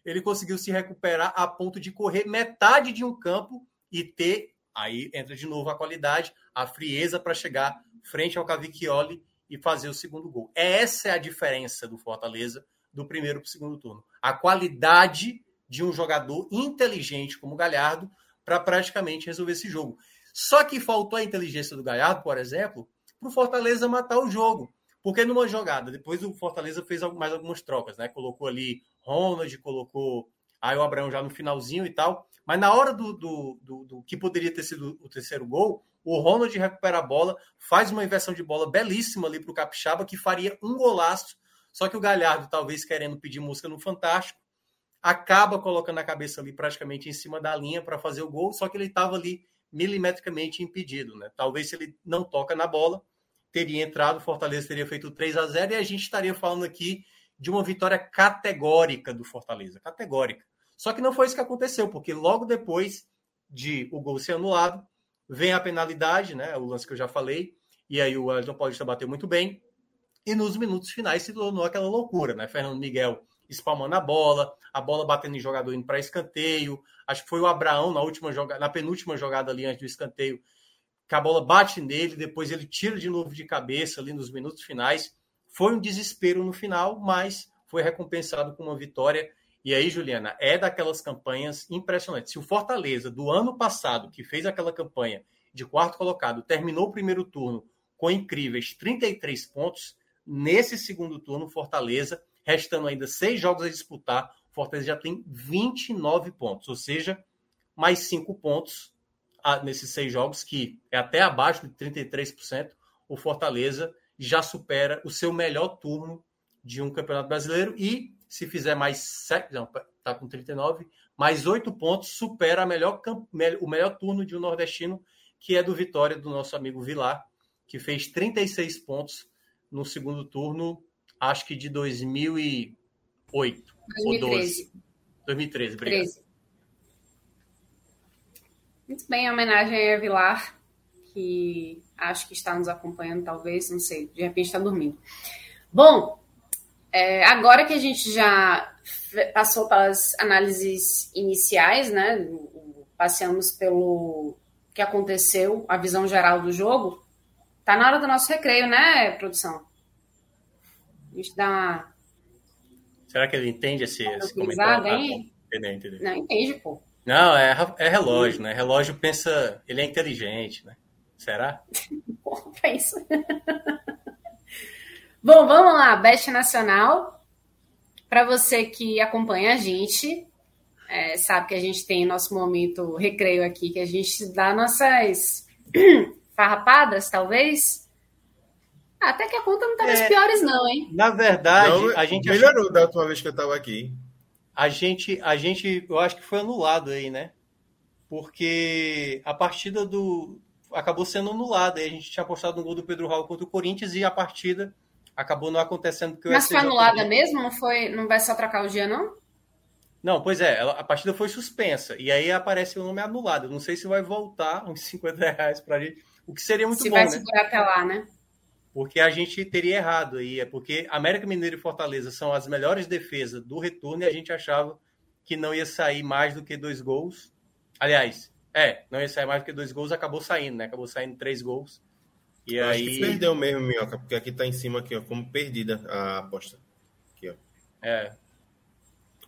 ele conseguiu se recuperar a ponto de correr metade de um campo e ter, aí entra de novo a qualidade, a frieza para chegar frente ao Cavicchioli e fazer o segundo gol. Essa é a diferença do Fortaleza do primeiro para o segundo turno. A qualidade de um jogador inteligente como o Galhardo para praticamente resolver esse jogo. Só que faltou a inteligência do Galhardo, por exemplo, para o Fortaleza matar o jogo. Porque numa jogada, depois o Fortaleza fez mais algumas trocas, né? Colocou ali Ronald, colocou Aí o Abraão já no finalzinho e tal. Mas na hora do, do, do, do que poderia ter sido o terceiro gol, o Ronald recupera a bola, faz uma inversão de bola belíssima ali para o Capixaba, que faria um golaço. Só que o Galhardo, talvez querendo pedir música no Fantástico, acaba colocando a cabeça ali praticamente em cima da linha para fazer o gol, só que ele estava ali milimetricamente impedido. Né? Talvez se ele não toca na bola, teria entrado, o Fortaleza teria feito 3 a 0 e a gente estaria falando aqui de uma vitória categórica do Fortaleza. Categórica. Só que não foi isso que aconteceu, porque logo depois de o gol ser anulado, vem a penalidade, né? O lance que eu já falei, e aí o Wellington Paulista bateu muito bem. E nos minutos finais se tornou aquela loucura, né? Fernando Miguel espalmando a bola, a bola batendo em jogador indo para escanteio. Acho que foi o Abraão na última jogada, na penúltima jogada ali antes do escanteio, que a bola bate nele, depois ele tira de novo de cabeça ali nos minutos finais. Foi um desespero no final, mas foi recompensado com uma vitória. E aí, Juliana, é daquelas campanhas impressionantes. Se o Fortaleza, do ano passado, que fez aquela campanha de quarto colocado, terminou o primeiro turno com incríveis 33 pontos, nesse segundo turno, Fortaleza, restando ainda seis jogos a disputar, Fortaleza já tem 29 pontos, ou seja, mais cinco pontos nesses seis jogos, que é até abaixo de 33%, o Fortaleza já supera o seu melhor turno de um Campeonato Brasileiro e se fizer mais sete, não, tá com 39, mais oito pontos, supera a melhor, o melhor turno de um nordestino, que é do Vitória, do nosso amigo Vilar, que fez 36 pontos no segundo turno, acho que de 2008 2013. ou 12. 2013, obrigado. 13. Muito bem, homenagem a Vilar, que acho que está nos acompanhando, talvez, não sei, de repente está dormindo. Bom, é, agora que a gente já passou pelas análises iniciais, né? Passeamos pelo que aconteceu, a visão geral do jogo. Tá na hora do nosso recreio, né, produção? A gente dá uma. Será que ele entende esse, esse comentário? Hein? Ah, Não, entende, pô. Não, é, é relógio, né? Relógio pensa, ele é inteligente, né? Será? <laughs> Porra, pensa. <laughs> Bom, vamos lá, Best Nacional. Para você que acompanha a gente, é, sabe que a gente tem nosso momento recreio aqui, que a gente dá nossas <clears throat> farrapadas, talvez. Até que a conta não tá é, piores, não, hein? Na verdade, não, a gente. Melhorou achou... da última vez que eu estava aqui a gente, a gente, eu acho que foi anulado aí, né? Porque a partida do acabou sendo anulada. Aí a gente tinha apostado no gol do Pedro Raul contra o Corinthians e a partida acabou não acontecendo porque Mas foi anulada mesmo? Não foi, não vai só trocar o dia não? Não, pois é, ela, a partida foi suspensa e aí aparece o nome anulado. Eu não sei se vai voltar uns 50 reais pra gente, o que seria muito se bom, vai né? segurar até lá, né? porque a gente teria errado aí. É porque América Mineiro e Fortaleza são as melhores defesas do retorno e a gente achava que não ia sair mais do que dois gols. Aliás, é, não ia sair mais do que dois gols, acabou saindo, né? Acabou saindo três gols. E Eu aí. perdeu mesmo, Minhoca, porque aqui tá em cima, aqui, ó, como perdida a aposta. Aqui, ó. É.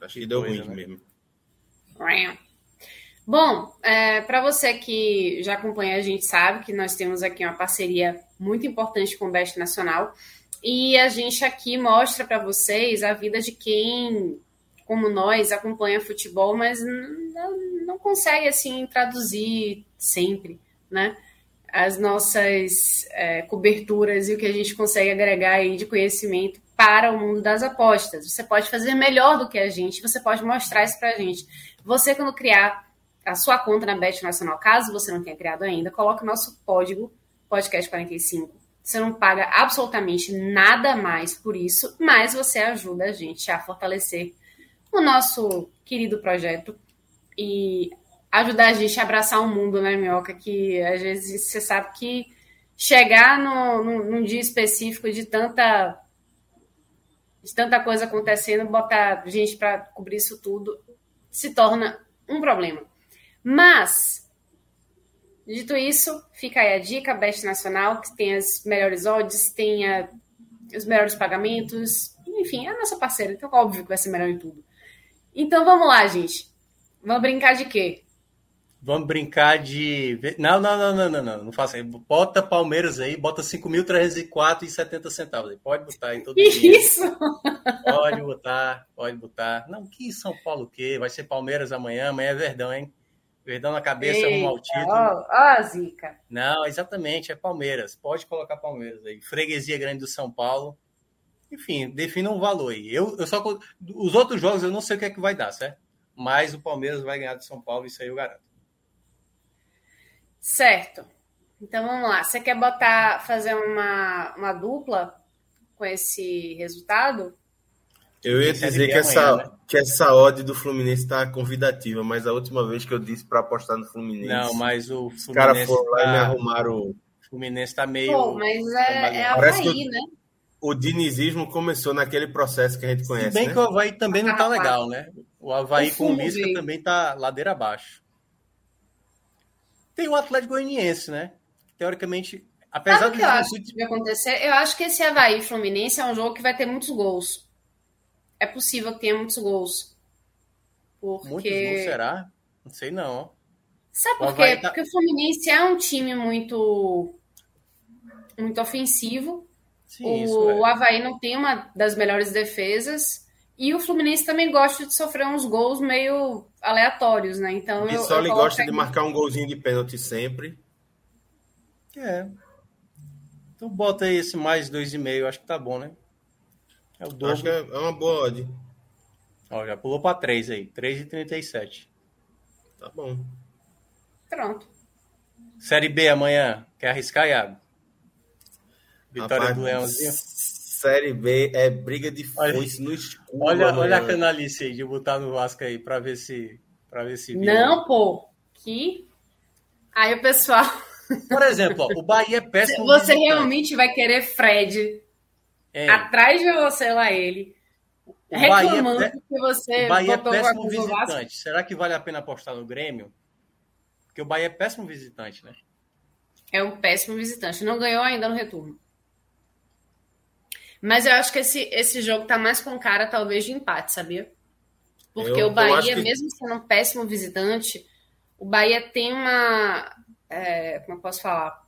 Acho que, que deu coisa, ruim né? mesmo. Bom, é, para você que já acompanha a gente sabe que nós temos aqui uma parceria muito importante com o Best Nacional e a gente aqui mostra para vocês a vida de quem, como nós, acompanha futebol, mas não, consegue assim traduzir sempre, né? As nossas é, coberturas e o que a gente consegue agregar aí de conhecimento para o mundo das apostas. Você pode fazer melhor do que a gente, você pode mostrar isso para a gente. Você, quando criar a sua conta na Bet Nacional, caso você não tenha criado ainda, coloque o nosso código podcast 45. Você não paga absolutamente nada mais por isso, mas você ajuda a gente a fortalecer o nosso querido projeto e ajudar a gente a abraçar o mundo, né, Minhoca? Que às vezes você sabe que chegar no, no, num dia específico de tanta de tanta coisa acontecendo, botar gente para cobrir isso tudo se torna um problema. Mas, dito isso, fica aí a dica, Best Nacional, que tem as melhores odds, tem a, os melhores pagamentos, enfim, é a nossa parceira, então óbvio que vai ser melhor em tudo. Então vamos lá, gente. Vamos brincar de quê? Vamos brincar de. Não, não, não, não, não, não. Não faça aí. Bota Palmeiras aí, bota 5.304,70 centavos. Aí. Pode botar aí todo Que isso? Pode botar, pode botar. Não, que São Paulo o quê? Vai ser Palmeiras amanhã, amanhã é Verdão, hein? Verdão na cabeça, rumo ao título. Ó, ó, Zica. Não, exatamente, é Palmeiras. Pode colocar Palmeiras aí. Freguesia grande do São Paulo. Enfim, defina um valor aí. Eu, eu só. Os outros jogos eu não sei o que é que vai dar, certo? Mas o Palmeiras vai ganhar do São Paulo, isso aí eu garanto. Certo. Então vamos lá. Você quer botar, fazer uma, uma dupla com esse resultado? Eu ia dizer que essa, amanhã, né? Que essa odd do Fluminense tá convidativa, mas a última vez que eu disse para apostar no Fluminense, Não, mas o os caras Fluminense foram lá e me tá, arrumaram. o Fluminense tá meio. Pô, mas é, é Parece Havaí, que- né? O dinizismo começou naquele processo que a gente Se conhece, bem né? que o Havaí também não tá Ah, legal, né? O Havaí O com o Lisca também tá ladeira abaixo. Tem o Atlético Goianiense, né? Teoricamente, apesar Sabe do que eu acho que vai acontecer? Eu acho que esse Havaí Fluminense é um jogo que vai ter muitos gols. É possível que tenha muitos gols. Porque. muitos gols, será? Não sei não. Sabe por quê? Tá- Porque o Fluminense é um time muito. muito ofensivo. Sim, isso o é. Havaí não tem uma das melhores defesas. E o Fluminense também gosta de sofrer uns gols meio aleatórios, né? Então O eu, Bissoli eu gosta de marcar um golzinho de pênalti sempre. É. Então bota aí esse mais 2,5, acho que tá bom, né? É o Acho que é é uma boa odd. Ó, já pulou pra 3 aí. 3,37. Tá bom. Pronto. Série B amanhã. Quer arriscar, Iago? Vitória Rapaz, do Leãozinho. Série B é briga de foice no escuro. Olha, amanhã. olha a canalice aí de botar no Vasco aí pra ver se. Pra ver se. Não, pô. Que. Aí o pessoal. Por exemplo, ó, o Bahia é péssimo. Você visitante. realmente vai querer Fred É, atrás de você lá, ele. o Bahia Reclamando é, pé- que você o Bahia é botou péssimo visitante. Será que vale a pena apostar no Grêmio? Porque o Bahia é péssimo visitante, né? É um péssimo visitante. Não ganhou ainda no retorno. Mas eu acho que esse, esse jogo tá mais com cara, talvez, de empate, sabia? Porque Eu- o Bahia, que- mesmo sendo um péssimo visitante, o Bahia tem uma. é, como eu posso falar?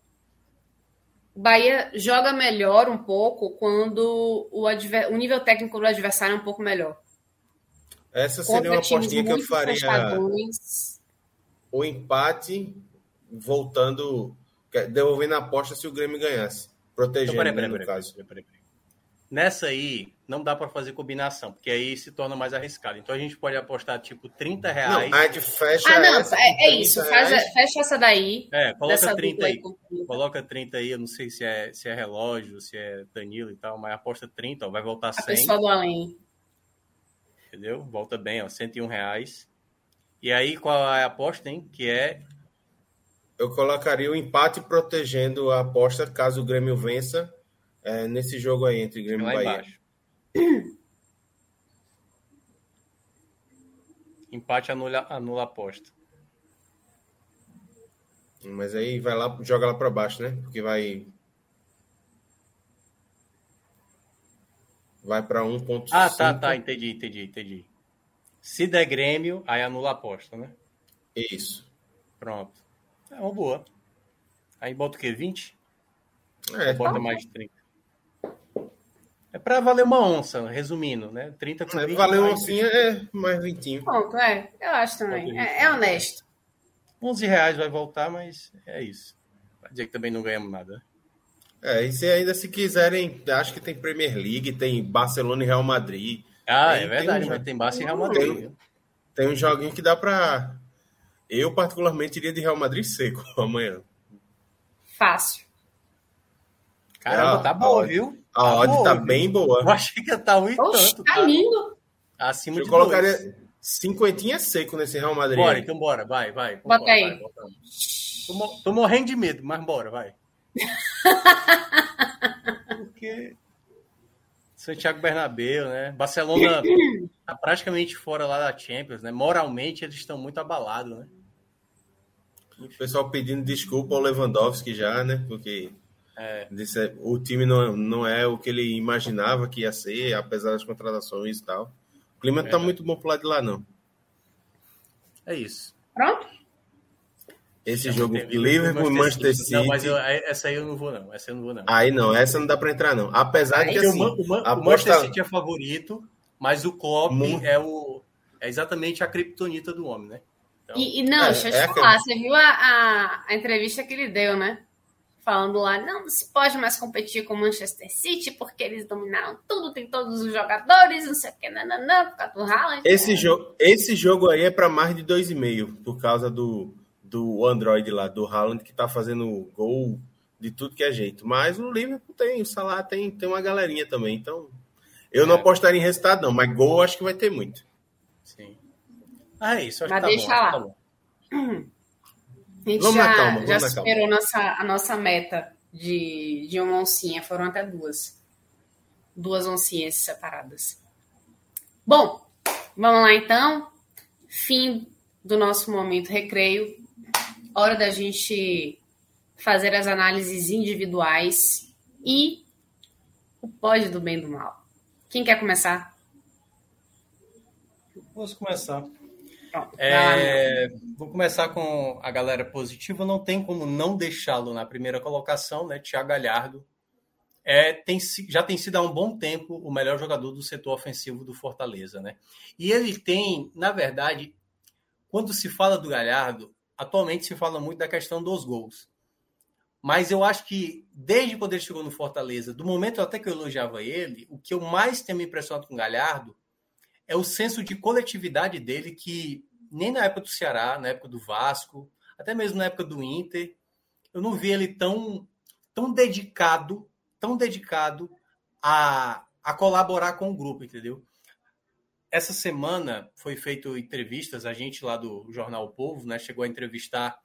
Bahia joga melhor um pouco quando o, adver- o nível técnico do adversário é um pouco melhor. Essa seria Contra uma apostinha que eu faria o empate voltando, quer- devolvendo a aposta se o Grêmio ganhasse. Protegendo, Então, peraí, né, peraí, no peraí, caso. peraí, peraí, peraí. Nessa aí, não dá pra fazer combinação, porque aí se torna mais arriscado. Então a gente pode apostar tipo 30 Não, reais. a gente fecha Ah, não, essa é, é isso. 30 Faz, fecha essa daí. É, coloca dessa 30 dupla aí. 30. Coloca 30 aí, eu não sei se é, se é relógio, se é Danilo e tal, mas aposta 30, ó, vai voltar A 100, pessoa do além. entendeu? Volta bem, ó, 101 reais. E aí, qual é a aposta, hein? Que é Eu colocaria o empate protegendo a aposta caso o Grêmio vença é, nesse jogo aí entre Grêmio e Bahia. embaixo. Empate anula, anula a aposta. Mas aí vai lá, joga lá para baixo, né? Porque vai vai para 1.5. Ah, tá, tá, entendi, entendi, entendi. Se der Grêmio, aí anula a aposta, né? Isso. Pronto. É uma boa. Aí bota o quê? 20? É, bota mais de 30? É pra valer uma onça, resumindo, né? 30 com é, 20. valeu mais assim, é mais vintinho. Pronto, é. Eu acho também. É, é honesto. 11 reais vai voltar, mas é isso. Vai dizer que também não ganhamos nada. É, e se ainda se quiserem, acho que tem Premier League, tem Barcelona e Real Madrid. Ah, Tem- é verdade, tem um- mas tem Barça e Real Madrid. tem-? Tem um joguinho que dá pra. Eu, particularmente, iria de Real Madrid seco <laughs> amanhã. Fácil. Caramba, Ah, tá boa, viu? A odd boa, tá viu? bem boa. Eu achei que ia estar ruim Oxe, tanto. tá Tá? lindo. Acima Eu de colocaria dois. cinquentinha seco nesse Real Madrid. Bora, então bora, vai, vai. Bota Vambora, aí. vai. Tô, tô morrendo de medo, mas bora, vai. <laughs> Porque Santiago Bernabéu, né? Barcelona tá praticamente fora lá da Champions, né? Moralmente eles estão muito abalados, né? O pessoal pedindo desculpa ao Lewandowski já, né? Porque É. disse, o time não, não é o que ele imaginava que ia ser, apesar das contratações e tal. O clima não tá Verdade. muito bom pro lado de lá, não. É isso. Pronto? Esse jogo Liverpool e Manchester City. Não, mas eu, essa aí eu não vou, não. Essa eu não vou, não. Aí não, essa não dá para entrar, não. Apesar de que assim, o, o, o Manchester City é favorito, mas o Klopp é, o, é exatamente a criptonita do homem, né? Então, e, e, não, é, deixa eu te é falar, você viu a, a, a, entrevista que ele deu, né? Falando lá, não, não se pode mais competir com o Manchester City porque eles dominaram tudo, tem todos os jogadores, não sei o que, nananã, por causa do Haaland. Esse, é. jogo, esse jogo aí é para mais de 2,5, por causa do, do Android lá, do Haaland, que tá fazendo gol de tudo que é jeito. Mas o Liverpool tem, o Salah tem, tem uma galerinha também, então eu é. não apostaria em resultado não, mas gol acho que vai ter muito. Sim. Ah, é isso. Acho Mas que tá deixa bom, lá. Tá bom. <clears throat> A gente vamos já, na calma, já superou nossa, a nossa meta de, de uma oncinha. Foram até duas. Duas oncinhas separadas. Bom, vamos lá então. Fim do nosso momento recreio. Hora da gente fazer as análises individuais e o pode do bem e do mal. Quem quer começar? Posso começar. É, vou começar com a galera positiva. Não tem como não deixá-lo na primeira colocação, né? Thiago Galhardo é, tem, já tem sido há um bom tempo o melhor jogador do setor ofensivo do Fortaleza, né? E ele tem, na verdade, quando se fala do Galhardo, atualmente se fala muito da questão dos gols. Mas eu acho que desde quando ele chegou no Fortaleza, do momento até que eu elogiava ele, o que eu mais tenho me impressionado com o Galhardo é o senso de coletividade dele que nem na época do Ceará, na época do Vasco, até mesmo na época do Inter, eu não vi ele tão tão dedicado, tão dedicado a, a colaborar com o grupo, entendeu? Essa semana foi feito entrevistas, a gente lá do Jornal o Povo, né, chegou a entrevistar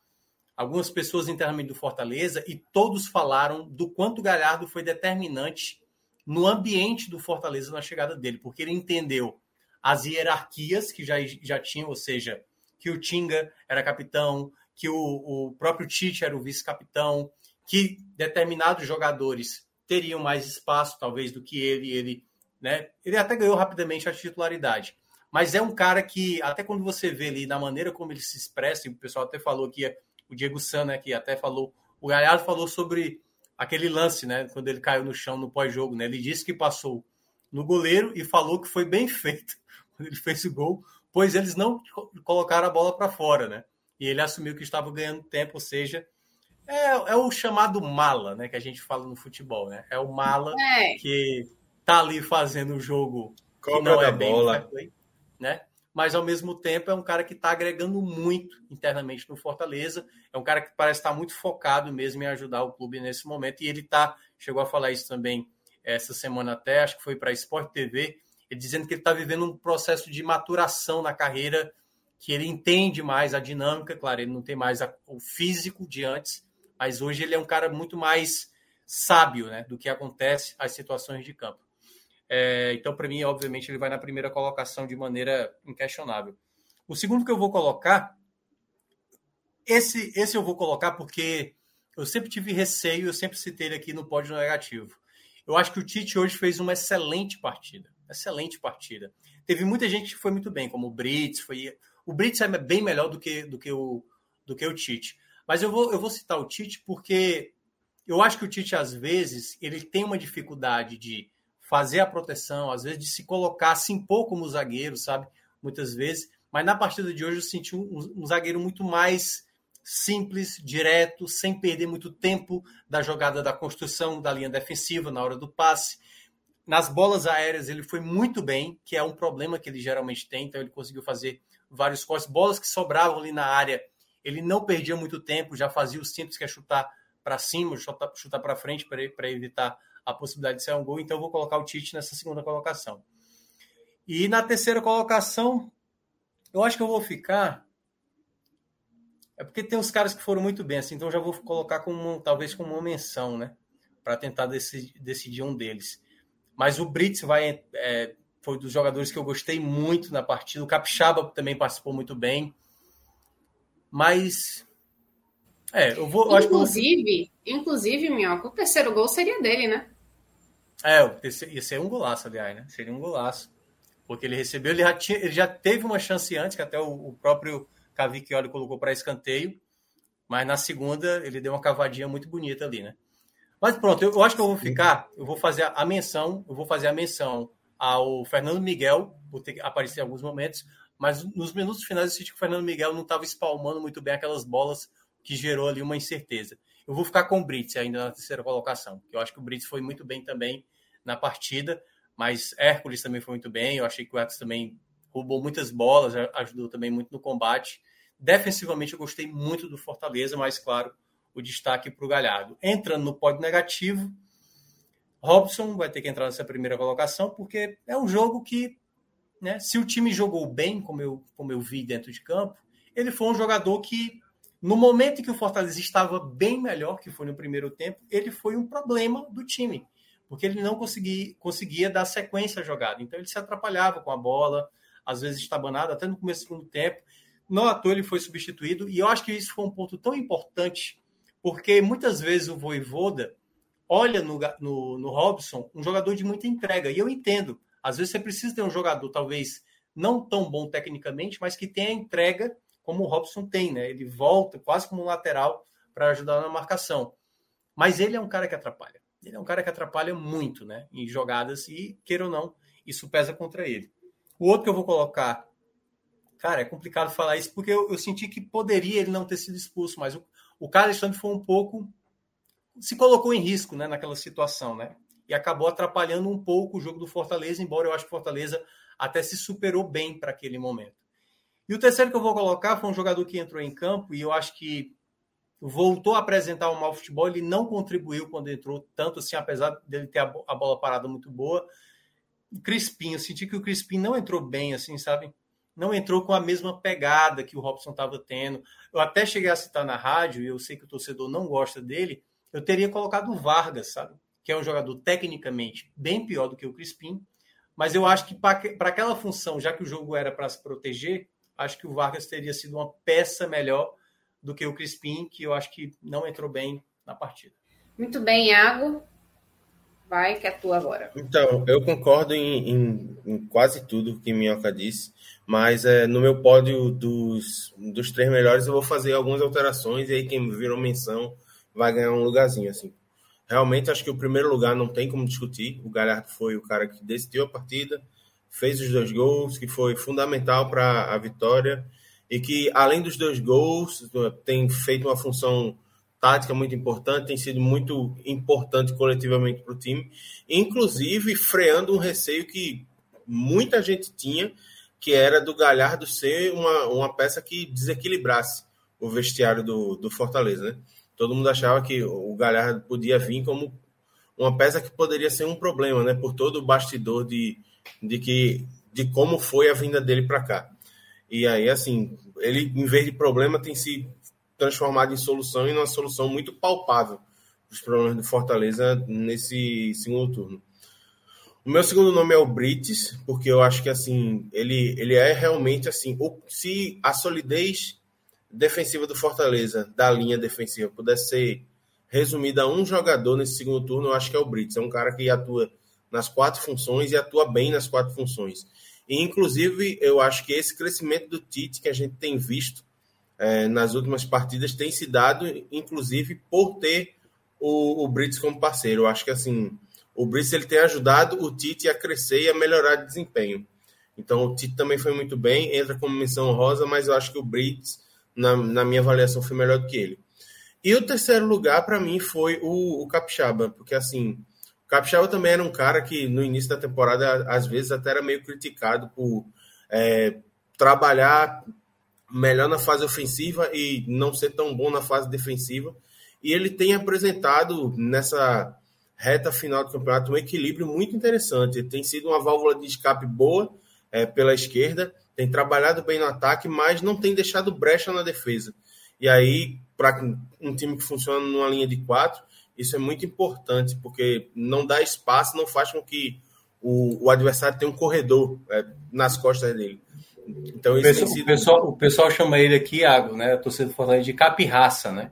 algumas pessoas internamente do Fortaleza e todos falaram do quanto o Galhardo foi determinante no ambiente do Fortaleza na chegada dele, porque ele entendeu as hierarquias que já, já tinham, ou seja, que o Tinga era capitão, que o, o próprio Tite era o vice-capitão, que determinados jogadores teriam mais espaço, talvez, do que ele. Ele, né? ele até ganhou rapidamente a titularidade. Mas é um cara que, até quando você vê ali na maneira como ele se expressa, e o pessoal até falou aqui, o Diego San, né, que até falou, o Galhardo falou sobre aquele lance, né, quando ele caiu no chão no pós-jogo, né, ele disse que passou no goleiro e falou que foi bem <laughs> feito <laughs> ele fez o gol, pois eles não colocaram a bola para fora, né? E ele assumiu que estava ganhando tempo, ou seja, é, é, o chamado mala, né? Que a gente fala no futebol, né? É o mala é. que tá ali fazendo o jogo que não é bem bola. Play, né? Mas ao mesmo tempo é um cara que está agregando muito internamente no Fortaleza. É um cara que parece estar muito focado mesmo em ajudar o clube nesse momento. E ele tá, chegou a falar isso também essa semana até, acho que foi para a Sport TV, ele dizendo que ele está vivendo um processo de maturação na carreira, que ele entende mais a dinâmica, claro, ele não tem mais a, o físico de antes, mas hoje ele é um cara muito mais sábio né, do que acontece as situações de campo. É, então, para mim, obviamente, ele vai na primeira colocação de maneira inquestionável. O segundo que eu vou colocar, esse, esse eu vou colocar porque eu sempre tive receio, eu sempre citei ele aqui no pódio negativo. Eu acho que o Tite hoje fez uma excelente partida excelente partida. Teve muita gente que foi muito bem, como o Brits, foi o Brits é bem melhor do que, do que o do que o Tite. Mas eu vou, eu vou citar o Tite porque eu acho que o Tite às vezes ele tem uma dificuldade de fazer a proteção, às vezes de se colocar, se impor como zagueiro, sabe? Muitas vezes. Mas na partida de hoje eu senti um, um zagueiro muito mais simples, direto, sem perder muito tempo da jogada da construção da linha defensiva na hora do passe. Nas bolas aéreas ele foi muito bem, que é um problema que ele geralmente tem, então ele conseguiu fazer vários cortes. Bolas que sobravam ali na área, ele não perdia muito tempo, já fazia o simples que é chutar para cima, chutar, chutar para frente para evitar a possibilidade de ser um gol. Então eu vou colocar o Tite nessa segunda colocação. E na terceira colocação, eu acho que eu vou ficar. É porque tem uns caras que foram muito bem, assim, então já vou colocar como talvez como uma menção, né? Para tentar decidir, decidir um deles. Mas o Brits vai, é, foi dos jogadores que eu gostei muito na partida. O Capixaba também participou muito bem. Mas. É, eu vou. Inclusive, eu inclusive, Minhoca, o terceiro gol seria dele, né? É, ia ser um golaço, aliás, né? Seria um golaço. Porque ele recebeu, ele já, tinha, ele já teve uma chance antes, que até o, o próprio Cavicchioli colocou para escanteio. mas na segunda ele deu uma cavadinha muito bonita ali, né? Mas pronto, eu, eu acho que eu vou ficar, eu vou fazer a, menção, eu vou fazer a menção ao Fernando Miguel, vou ter que aparecer em alguns momentos, mas nos minutos finais eu senti que o Fernando Miguel não estava espalmando muito bem aquelas bolas que gerou ali uma incerteza. Eu vou ficar com o Brits ainda na terceira colocação, eu acho que o Brits foi muito bem também na partida, mas Hércules também foi muito bem, eu achei que o Hércules também roubou muitas bolas, ajudou também muito no combate. Defensivamente eu gostei muito do Fortaleza, mas claro, o destaque para o Galhardo. Entrando no pódio negativo, Robson vai ter que entrar nessa primeira colocação, porque é um jogo que né? Se o time jogou bem, como eu, como eu vi dentro de campo, ele foi um jogador que, no momento em que o Fortaleza estava bem melhor, que foi no primeiro tempo, ele foi um problema do time, porque ele não conseguia, conseguia dar sequência à jogada. Então ele se atrapalhava com a bola, às vezes estabanado, até no começo do segundo tempo. Não à toa ele foi substituído, e eu acho que isso foi um ponto tão importante, porque muitas vezes o Voivoda olha no, no, no Robson um jogador de muita entrega, e eu entendo às vezes você precisa ter um jogador, talvez não tão bom tecnicamente, mas que tenha entrega como o Robson tem, né? Ele volta quase como um lateral para ajudar na marcação. Mas ele é um cara que atrapalha. Ele é um cara que atrapalha muito, né? Em jogadas e, queira ou não, isso pesa contra ele. O outro que eu vou colocar, cara, é complicado falar isso porque eu, eu senti que poderia ele não ter sido expulso, mas o, o Alexandre foi um pouco se colocou em risco, né, naquela situação, né? e acabou atrapalhando um pouco o jogo do Fortaleza, embora eu acho que o Fortaleza até se superou bem para aquele momento. E o terceiro que eu vou colocar foi um jogador que entrou em campo e eu acho que voltou a apresentar um mau futebol, ele não contribuiu quando entrou tanto assim, apesar dele ter a bola parada muito boa. Crispim, eu senti que o Crispim não entrou bem, assim, sabe? Não entrou com a mesma pegada que o Robson estava tendo. Eu até cheguei a citar na rádio, e eu sei que o torcedor não gosta dele, eu teria colocado o Vargas, sabe? que é um jogador tecnicamente bem pior do que o Crispim, mas eu acho que para aquela função, já que o jogo era para se proteger, acho que o Vargas teria sido uma peça melhor do que o Crispim, que eu acho que não entrou bem na partida. Muito bem, Iago. Vai, que é tua agora. Então, eu concordo em, em, em quase tudo que Minhoca disse, mas é, no meu pódio dos, dos três melhores eu vou fazer algumas alterações e aí quem virou menção vai ganhar um lugarzinho, assim. Realmente acho que o primeiro lugar não tem como discutir. O Galhardo foi o cara que decidiu a partida, fez os dois gols, que foi fundamental para a vitória e que, além dos dois gols, tem feito uma função tática muito importante, tem sido muito importante coletivamente para o time, inclusive freando um receio que muita gente tinha, que era do Galhardo ser uma, uma peça que desequilibrasse o vestiário do, do Fortaleza, né? todo mundo achava que o Galhardo podia vir como uma peça que poderia ser um problema, né? Por todo o bastidor de, de que de como foi a vinda dele para cá. E aí, assim, ele, em vez de problema, tem se transformado em solução e numa solução muito palpável os problemas do Fortaleza nesse segundo turno. O meu segundo nome é o Brites, porque eu acho que assim ele, ele é realmente assim, se a solidez defensiva do Fortaleza, da linha defensiva, pudesse ser resumida a um jogador nesse segundo turno, eu acho que é o Brits. É um cara que atua nas quatro funções e atua bem nas quatro funções. E, inclusive, eu acho que esse crescimento do Tite que a gente tem visto é, nas últimas partidas tem se dado, inclusive, por ter o, o Brits como parceiro. Eu acho que, assim, o Brits ele tem ajudado o Tite a crescer e a melhorar de desempenho. Então, o Tite também foi muito bem, entra como menção rosa, mas eu acho que o Brits na, na minha avaliação, foi melhor do que ele. E o terceiro lugar, para mim, foi o, o Capixaba, porque assim, o Capixaba também era um cara que no início da temporada, às vezes, até era meio criticado por é, trabalhar melhor na fase ofensiva e não ser tão bom na fase defensiva. E ele tem apresentado nessa reta final do campeonato um equilíbrio muito interessante. Ele tem sido uma válvula de escape boa é, pela esquerda tem trabalhado bem no ataque, mas não tem deixado brecha na defesa. E aí, para um time que funciona numa linha de quatro, isso é muito importante, porque não dá espaço, não faz com que o, o adversário tenha um corredor é, nas costas dele. Então, o, pessoal, sido... o, pessoal, o pessoal chama ele aqui, Iago, né? Sendo falando de capirraça, né?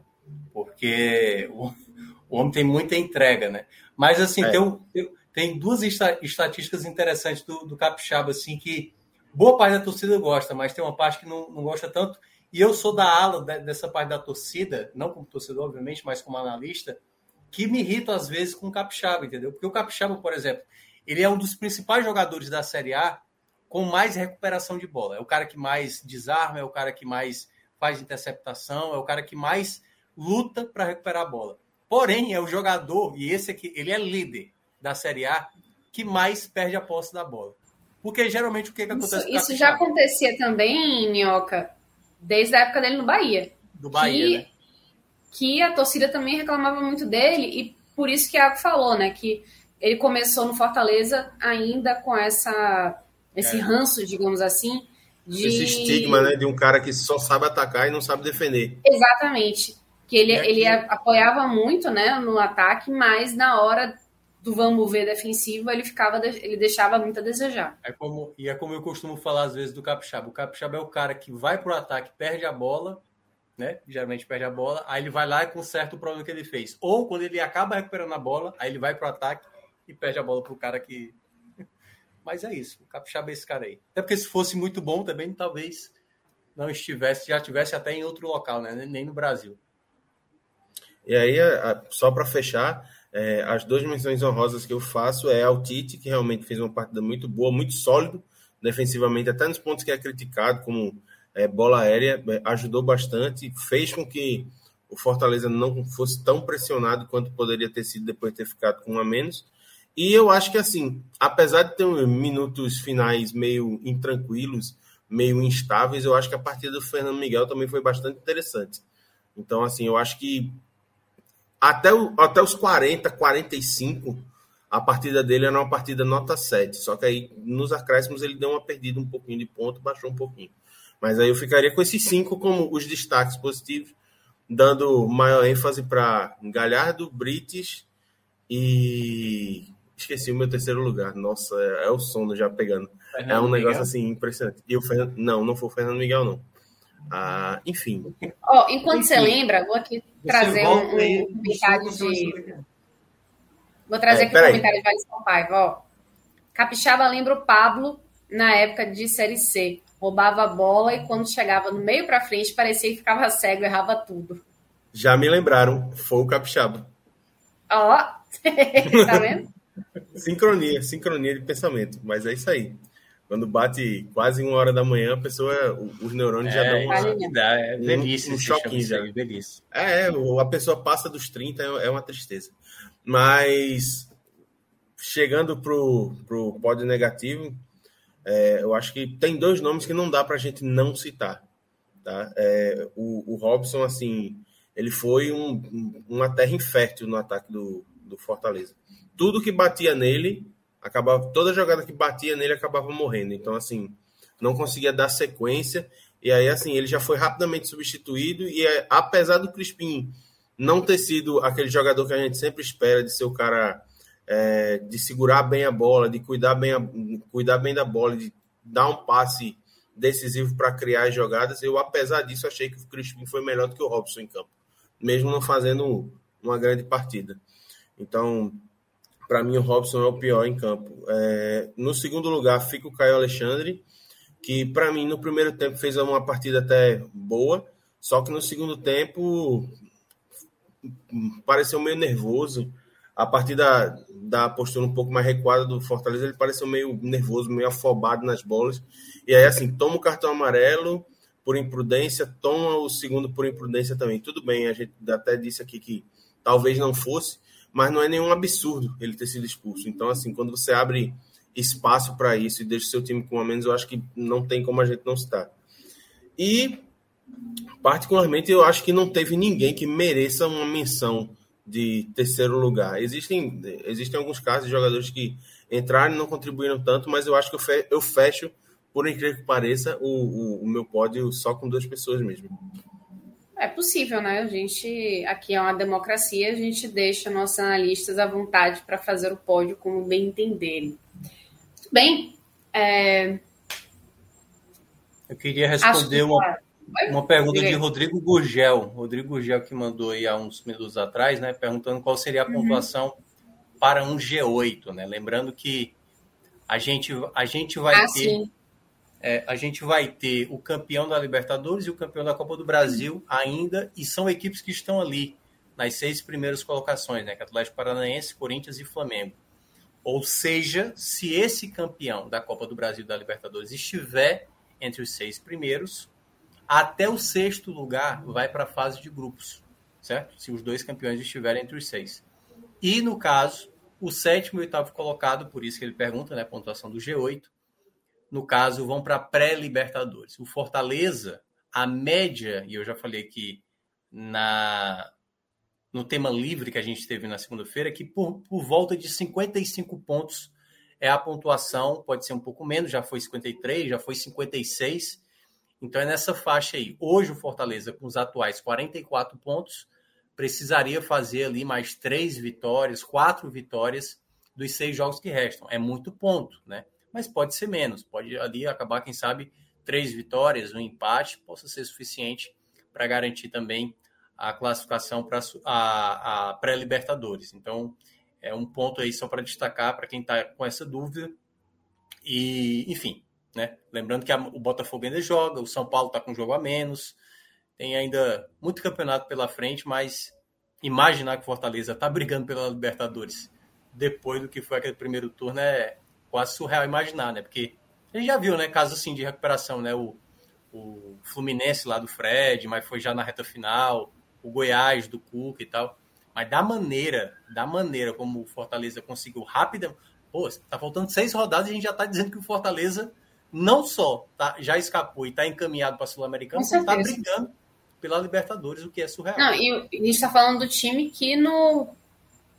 Porque o, o homem tem muita entrega, né? Mas assim, é. tem, um, tem duas estatísticas interessantes do, do Capixaba, assim, que boa parte da torcida gosta, mas tem uma parte que não, não gosta tanto. E eu sou da ala dessa parte da torcida, não como torcedor, obviamente, mas como analista, que me irrita às vezes com o Capixaba, entendeu? Porque o Capixaba, por exemplo, ele é um dos principais jogadores da Série A com mais recuperação de bola. É o cara que mais desarma, é o cara que mais faz interceptação, é o cara que mais luta para recuperar a bola. Porém, é o jogador, e esse aqui, ele é líder da Série A, que mais perde a posse da bola. Porque geralmente o que, que acontece? Isso, isso já acontecia também, Minhoca, desde a época dele no Bahia. Do Bahia, que, né? Que a torcida também reclamava muito dele, e por isso que a falou, né? Que ele começou no Fortaleza ainda com essa esse é. ranço, digamos assim. De... Esse estigma, né? De um cara que só sabe atacar e não sabe defender. Exatamente. Que ele, aqui... ele apoiava muito né, no ataque, mas na hora do vamos ver defensivo, ele ficava, ele deixava muito a desejar. É como, e é como eu costumo falar às vezes do Capixaba. O Capixaba é o cara que vai pro ataque, perde a bola, né? Geralmente perde a bola, aí ele vai lá e conserta o problema que ele fez. Ou quando ele acaba recuperando a bola, aí ele vai pro ataque e perde a bola pro cara que. Mas é isso, Capixaba é esse cara aí. Até porque se fosse muito bom também, talvez não estivesse, já tivesse até em outro local, né? Nem no Brasil. E aí, só para fechar, é, as duas menções honrosas que eu faço é ao Tite, que realmente fez uma partida muito boa, muito sólido defensivamente, até nos pontos que é criticado, como é, bola aérea, é, ajudou bastante, fez com que o Fortaleza não fosse tão pressionado quanto poderia ter sido depois de ter ficado com um a menos. E eu acho que, assim, apesar de ter minutos finais meio intranquilos, meio instáveis, eu acho que a partida do Fernando Miguel também foi bastante interessante. Então, assim, eu acho que até, o, até os 40, 45, a partida dele era uma partida nota 7. Só que aí nos acréscimos ele deu uma perdida um pouquinho de ponto, baixou um pouquinho. Mas aí eu ficaria com esses cinco como os destaques positivos, dando maior ênfase para Galhardo, Brites e. Esqueci o meu terceiro lugar. Nossa, é, é o sono já pegando. Fernando é um negócio Miguel? assim impressionante. E o Fernando... Não, não foi o Fernando Miguel, não. Ah, enfim. Oh, enquanto enfim. você lembra, vou aqui trazer um, um comentário de. Vou trazer é, aqui um comentário de Alisson Paiva. Ó. Capixaba lembra o Pablo na época de Série C. Roubava a bola e quando chegava no meio para frente parecia que ficava cego, errava tudo. Já me lembraram, foi o Capixaba. Ó, oh. <laughs> tá vendo? Sincronia, sincronia de pensamento, mas é isso aí. Quando bate quase uma hora da manhã, a pessoa, os neurônios é, já dão uma, é velhice, um, um choquinho já. É, a pessoa passa dos 30, é, é uma tristeza. Mas chegando pro, pro pódio negativo, é, eu acho que tem dois nomes que não dá para a gente não citar. Tá? É, o, o Robson, assim, ele foi um, uma terra infértil no ataque do, do Fortaleza. Tudo que batia nele, acabava toda jogada que batia nele acabava morrendo. Então, assim, não conseguia dar sequência. E aí, assim, ele já foi rapidamente substituído. E é, apesar do Crispim não ter sido aquele jogador que a gente sempre espera de ser o cara é, de segurar bem a bola, de cuidar bem, a, cuidar bem da bola, de dar um passe decisivo para criar as jogadas, eu, apesar disso, achei que o Crispim foi melhor do que o Robson em campo, mesmo não fazendo uma grande partida. Então, para mim, o Robson é o pior em campo. É, no segundo lugar, fica o Caio Alexandre, que para mim, no primeiro tempo, fez uma partida até boa, só que no segundo tempo pareceu meio nervoso. A partir da, da postura um pouco mais recuada do Fortaleza, ele pareceu meio nervoso, meio afobado nas bolas. E aí, assim, toma o cartão amarelo por imprudência, toma o segundo por imprudência também. Tudo bem, a gente até disse aqui que talvez não fosse, mas não é nenhum absurdo ele ter sido expulso. Então, assim, quando você abre espaço para isso e deixa o seu time com a menos, eu acho que não tem como a gente não citar. E, particularmente, eu acho que não teve ninguém que mereça uma menção de terceiro lugar. Existem, existem alguns casos de jogadores que entraram e não contribuíram tanto, mas eu acho que eu, fe, eu fecho, por incrível que pareça, o, o, o meu pódio só com duas pessoas mesmo. É possível, né? A gente aqui é uma democracia, a gente deixa nossos analistas à vontade para fazer o pódio como bem entenderem. Muito bem. É... Eu queria responder uma, uma pergunta de Rodrigo Gurgel. Rodrigo Gurgel que mandou aí há uns minutos atrás, né? Perguntando qual seria a uhum. pontuação para um G8, né? Lembrando que a gente, a gente vai ah, ter. Sim. É, a gente vai ter o campeão da Libertadores e o campeão da Copa do Brasil ainda, e são equipes que estão ali nas seis primeiras colocações, né? É Atlético Paranaense, Corinthians e Flamengo. Ou seja, se esse campeão da Copa do Brasil e da Libertadores estiver entre os seis primeiros, até o sexto lugar vai para a fase de grupos, certo? Se os dois campeões estiverem entre os seis. E no caso, o sétimo e oitavo colocado, por isso que ele pergunta, né? Pontuação do G8, no caso, vão para pré-Libertadores. O Fortaleza, a média, e eu já falei aqui na, no tema livre que a gente teve na segunda-feira, que por, por volta de 55 pontos é a pontuação, pode ser um pouco menos, já foi 53, já foi 56. Então é nessa faixa aí. Hoje o Fortaleza, com os atuais 44 pontos, precisaria fazer ali mais três vitórias, quatro vitórias dos seis jogos que restam. É muito ponto, né? Mas pode ser menos. Pode ali acabar, quem sabe, três vitórias, um empate, possa ser suficiente para garantir também a classificação para a, a pré-Libertadores. Então, é um ponto aí só para destacar para quem está com essa dúvida. E, enfim, né? Lembrando que a, o Botafogo ainda joga, o São Paulo está com um jogo a menos, tem ainda muito campeonato pela frente, mas imaginar que o Fortaleza está brigando pela Libertadores depois do que foi aquele primeiro turno é, quase surreal imaginar, né? Porque a gente já viu, né, casos assim de recuperação, né? O, o Fluminense lá do Fred, mas foi já na reta final, o Goiás do Cuca e tal. Mas da maneira, da maneira como o Fortaleza conseguiu rápida, pô, tá faltando seis rodadas e a gente já tá dizendo que o Fortaleza não só tá, já escapou e tá encaminhado para a Sul-Americana, como tá brigando pela Libertadores, o que é surreal. Não, e a gente está falando do time que no,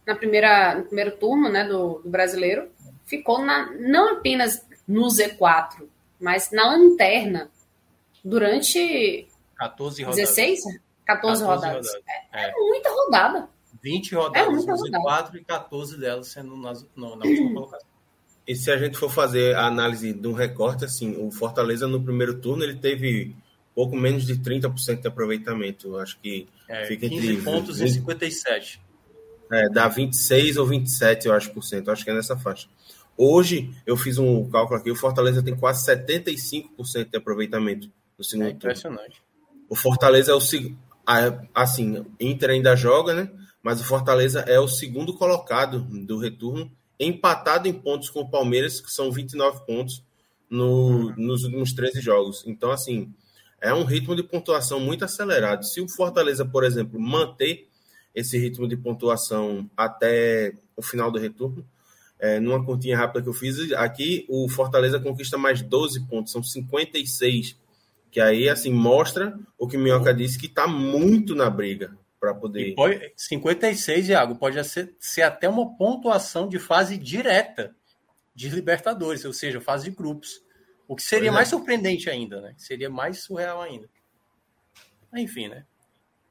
na primeira, no primeiro turno né, do, do brasileiro ficou na, não apenas no Z4, mas na lanterna durante 14 rodadas. 16? 14, 14 rodadas. rodadas. É, é. é, muita rodada. 20 rodadas é no Z4 e 14 delas sendo nas, no, na última <clears throat> colocação. E se a gente for fazer a análise de um recorte, assim, o Fortaleza no primeiro turno ele teve pouco menos de 30% de aproveitamento. Acho que é, fica 15 entre pontos 20, e 57. É, dá 26 ou 27, eu acho, por cento. Acho que é nessa faixa. Hoje, eu fiz um cálculo aqui, o Fortaleza tem quase 75% de aproveitamento no segundo é impressionante. Turno. O Fortaleza é o segundo. Assim, Inter ainda joga, né? Mas o Fortaleza é o segundo colocado do retorno, empatado em pontos com o Palmeiras, que são 29 pontos no, uhum. nos últimos 13 jogos. Então, assim, é um ritmo de pontuação muito acelerado. Se o Fortaleza, por exemplo, manter esse ritmo de pontuação até o final do retorno, é, numa continha rápida que eu fiz, aqui o Fortaleza conquista mais 12 pontos, são 56. Que aí, assim, mostra o que o Minhoca disse, que está muito na briga para poder. Pode, 56, Iago, pode ser, ser até uma pontuação de fase direta de Libertadores, ou seja, fase de grupos. O que seria é. mais surpreendente ainda, né? Seria mais surreal ainda. Enfim, né?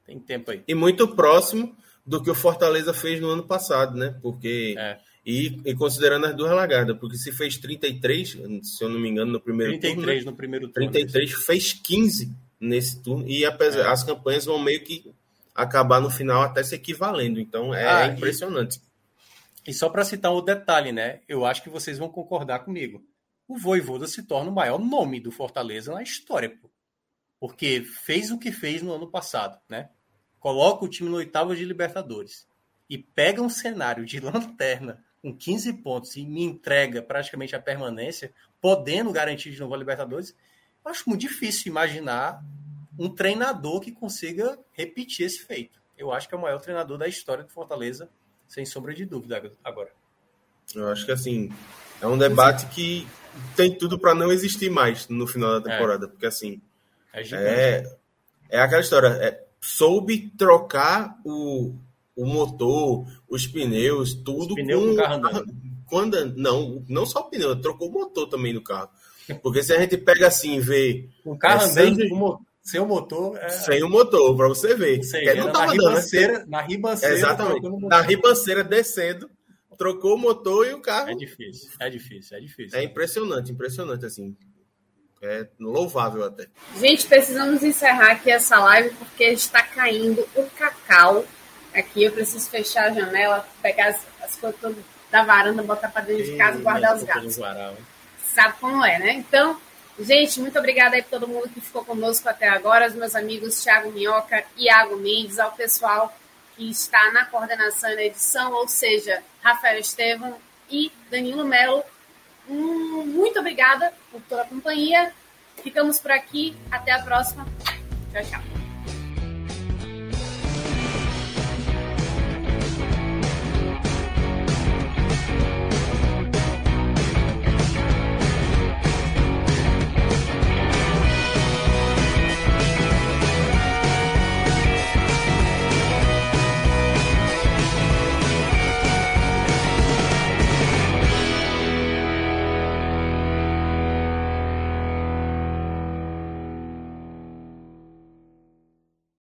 Tem tempo aí. E muito próximo do que o Fortaleza fez no ano passado, né? Porque é. E, e, considerando as duas largadas, porque se fez 33, se eu não me engano, no primeiro 33 turno. 33 no primeiro turno. 33 fez 15 nesse turno. E apesar, é. as campanhas vão meio que acabar no final até se equivalendo. Então é ah, impressionante. E, e só para citar um detalhe, né? Eu acho que vocês vão concordar comigo. O Voivoda se torna o maior nome do Fortaleza na história, pô. Porque fez o que fez no ano passado, né? Coloca o time no oitavo de Libertadores e pega um cenário de <laughs> lanterna com 15 pontos e me entrega praticamente a permanência, podendo garantir de novo a Libertadores, eu acho muito difícil imaginar um treinador que consiga repetir esse feito. Eu acho que é o maior treinador da história do Fortaleza, sem sombra de dúvida agora. Eu acho que assim, é um debate que tem tudo para não existir mais no final da é. temporada, é. porque assim, é, é, é aquela história, é, soube trocar o, o motor, os pneus, tudo. Os pneus com, o carro andando. Quando, não, não só o pneu, trocou o motor também no carro. Porque se a gente pega assim e vê. O carro é andando sem, sem o motor. É... Sem o motor, para você ver. Sei, não tava na, ribanceira, na ribanceira. Exatamente. Na ribanceira descendo, trocou o motor e o carro. É difícil, é difícil, é difícil. É impressionante, impressionante, assim. É louvável até. Gente, precisamos encerrar aqui essa live porque está caindo o cacau Aqui eu preciso fechar a janela, pegar as, as coisas da varanda, botar para dentro de casa e guardar os gatos. Sabe como é, né? Então, Gente, muito obrigada aí por todo mundo que ficou conosco até agora, os meus amigos Thiago Minhoca e Iago Mendes, ao pessoal que está na coordenação da edição, ou seja, Rafael Estevam e Danilo Melo. Hum, muito obrigada por toda a companhia. Ficamos por aqui. Até a próxima. Tchau, tchau.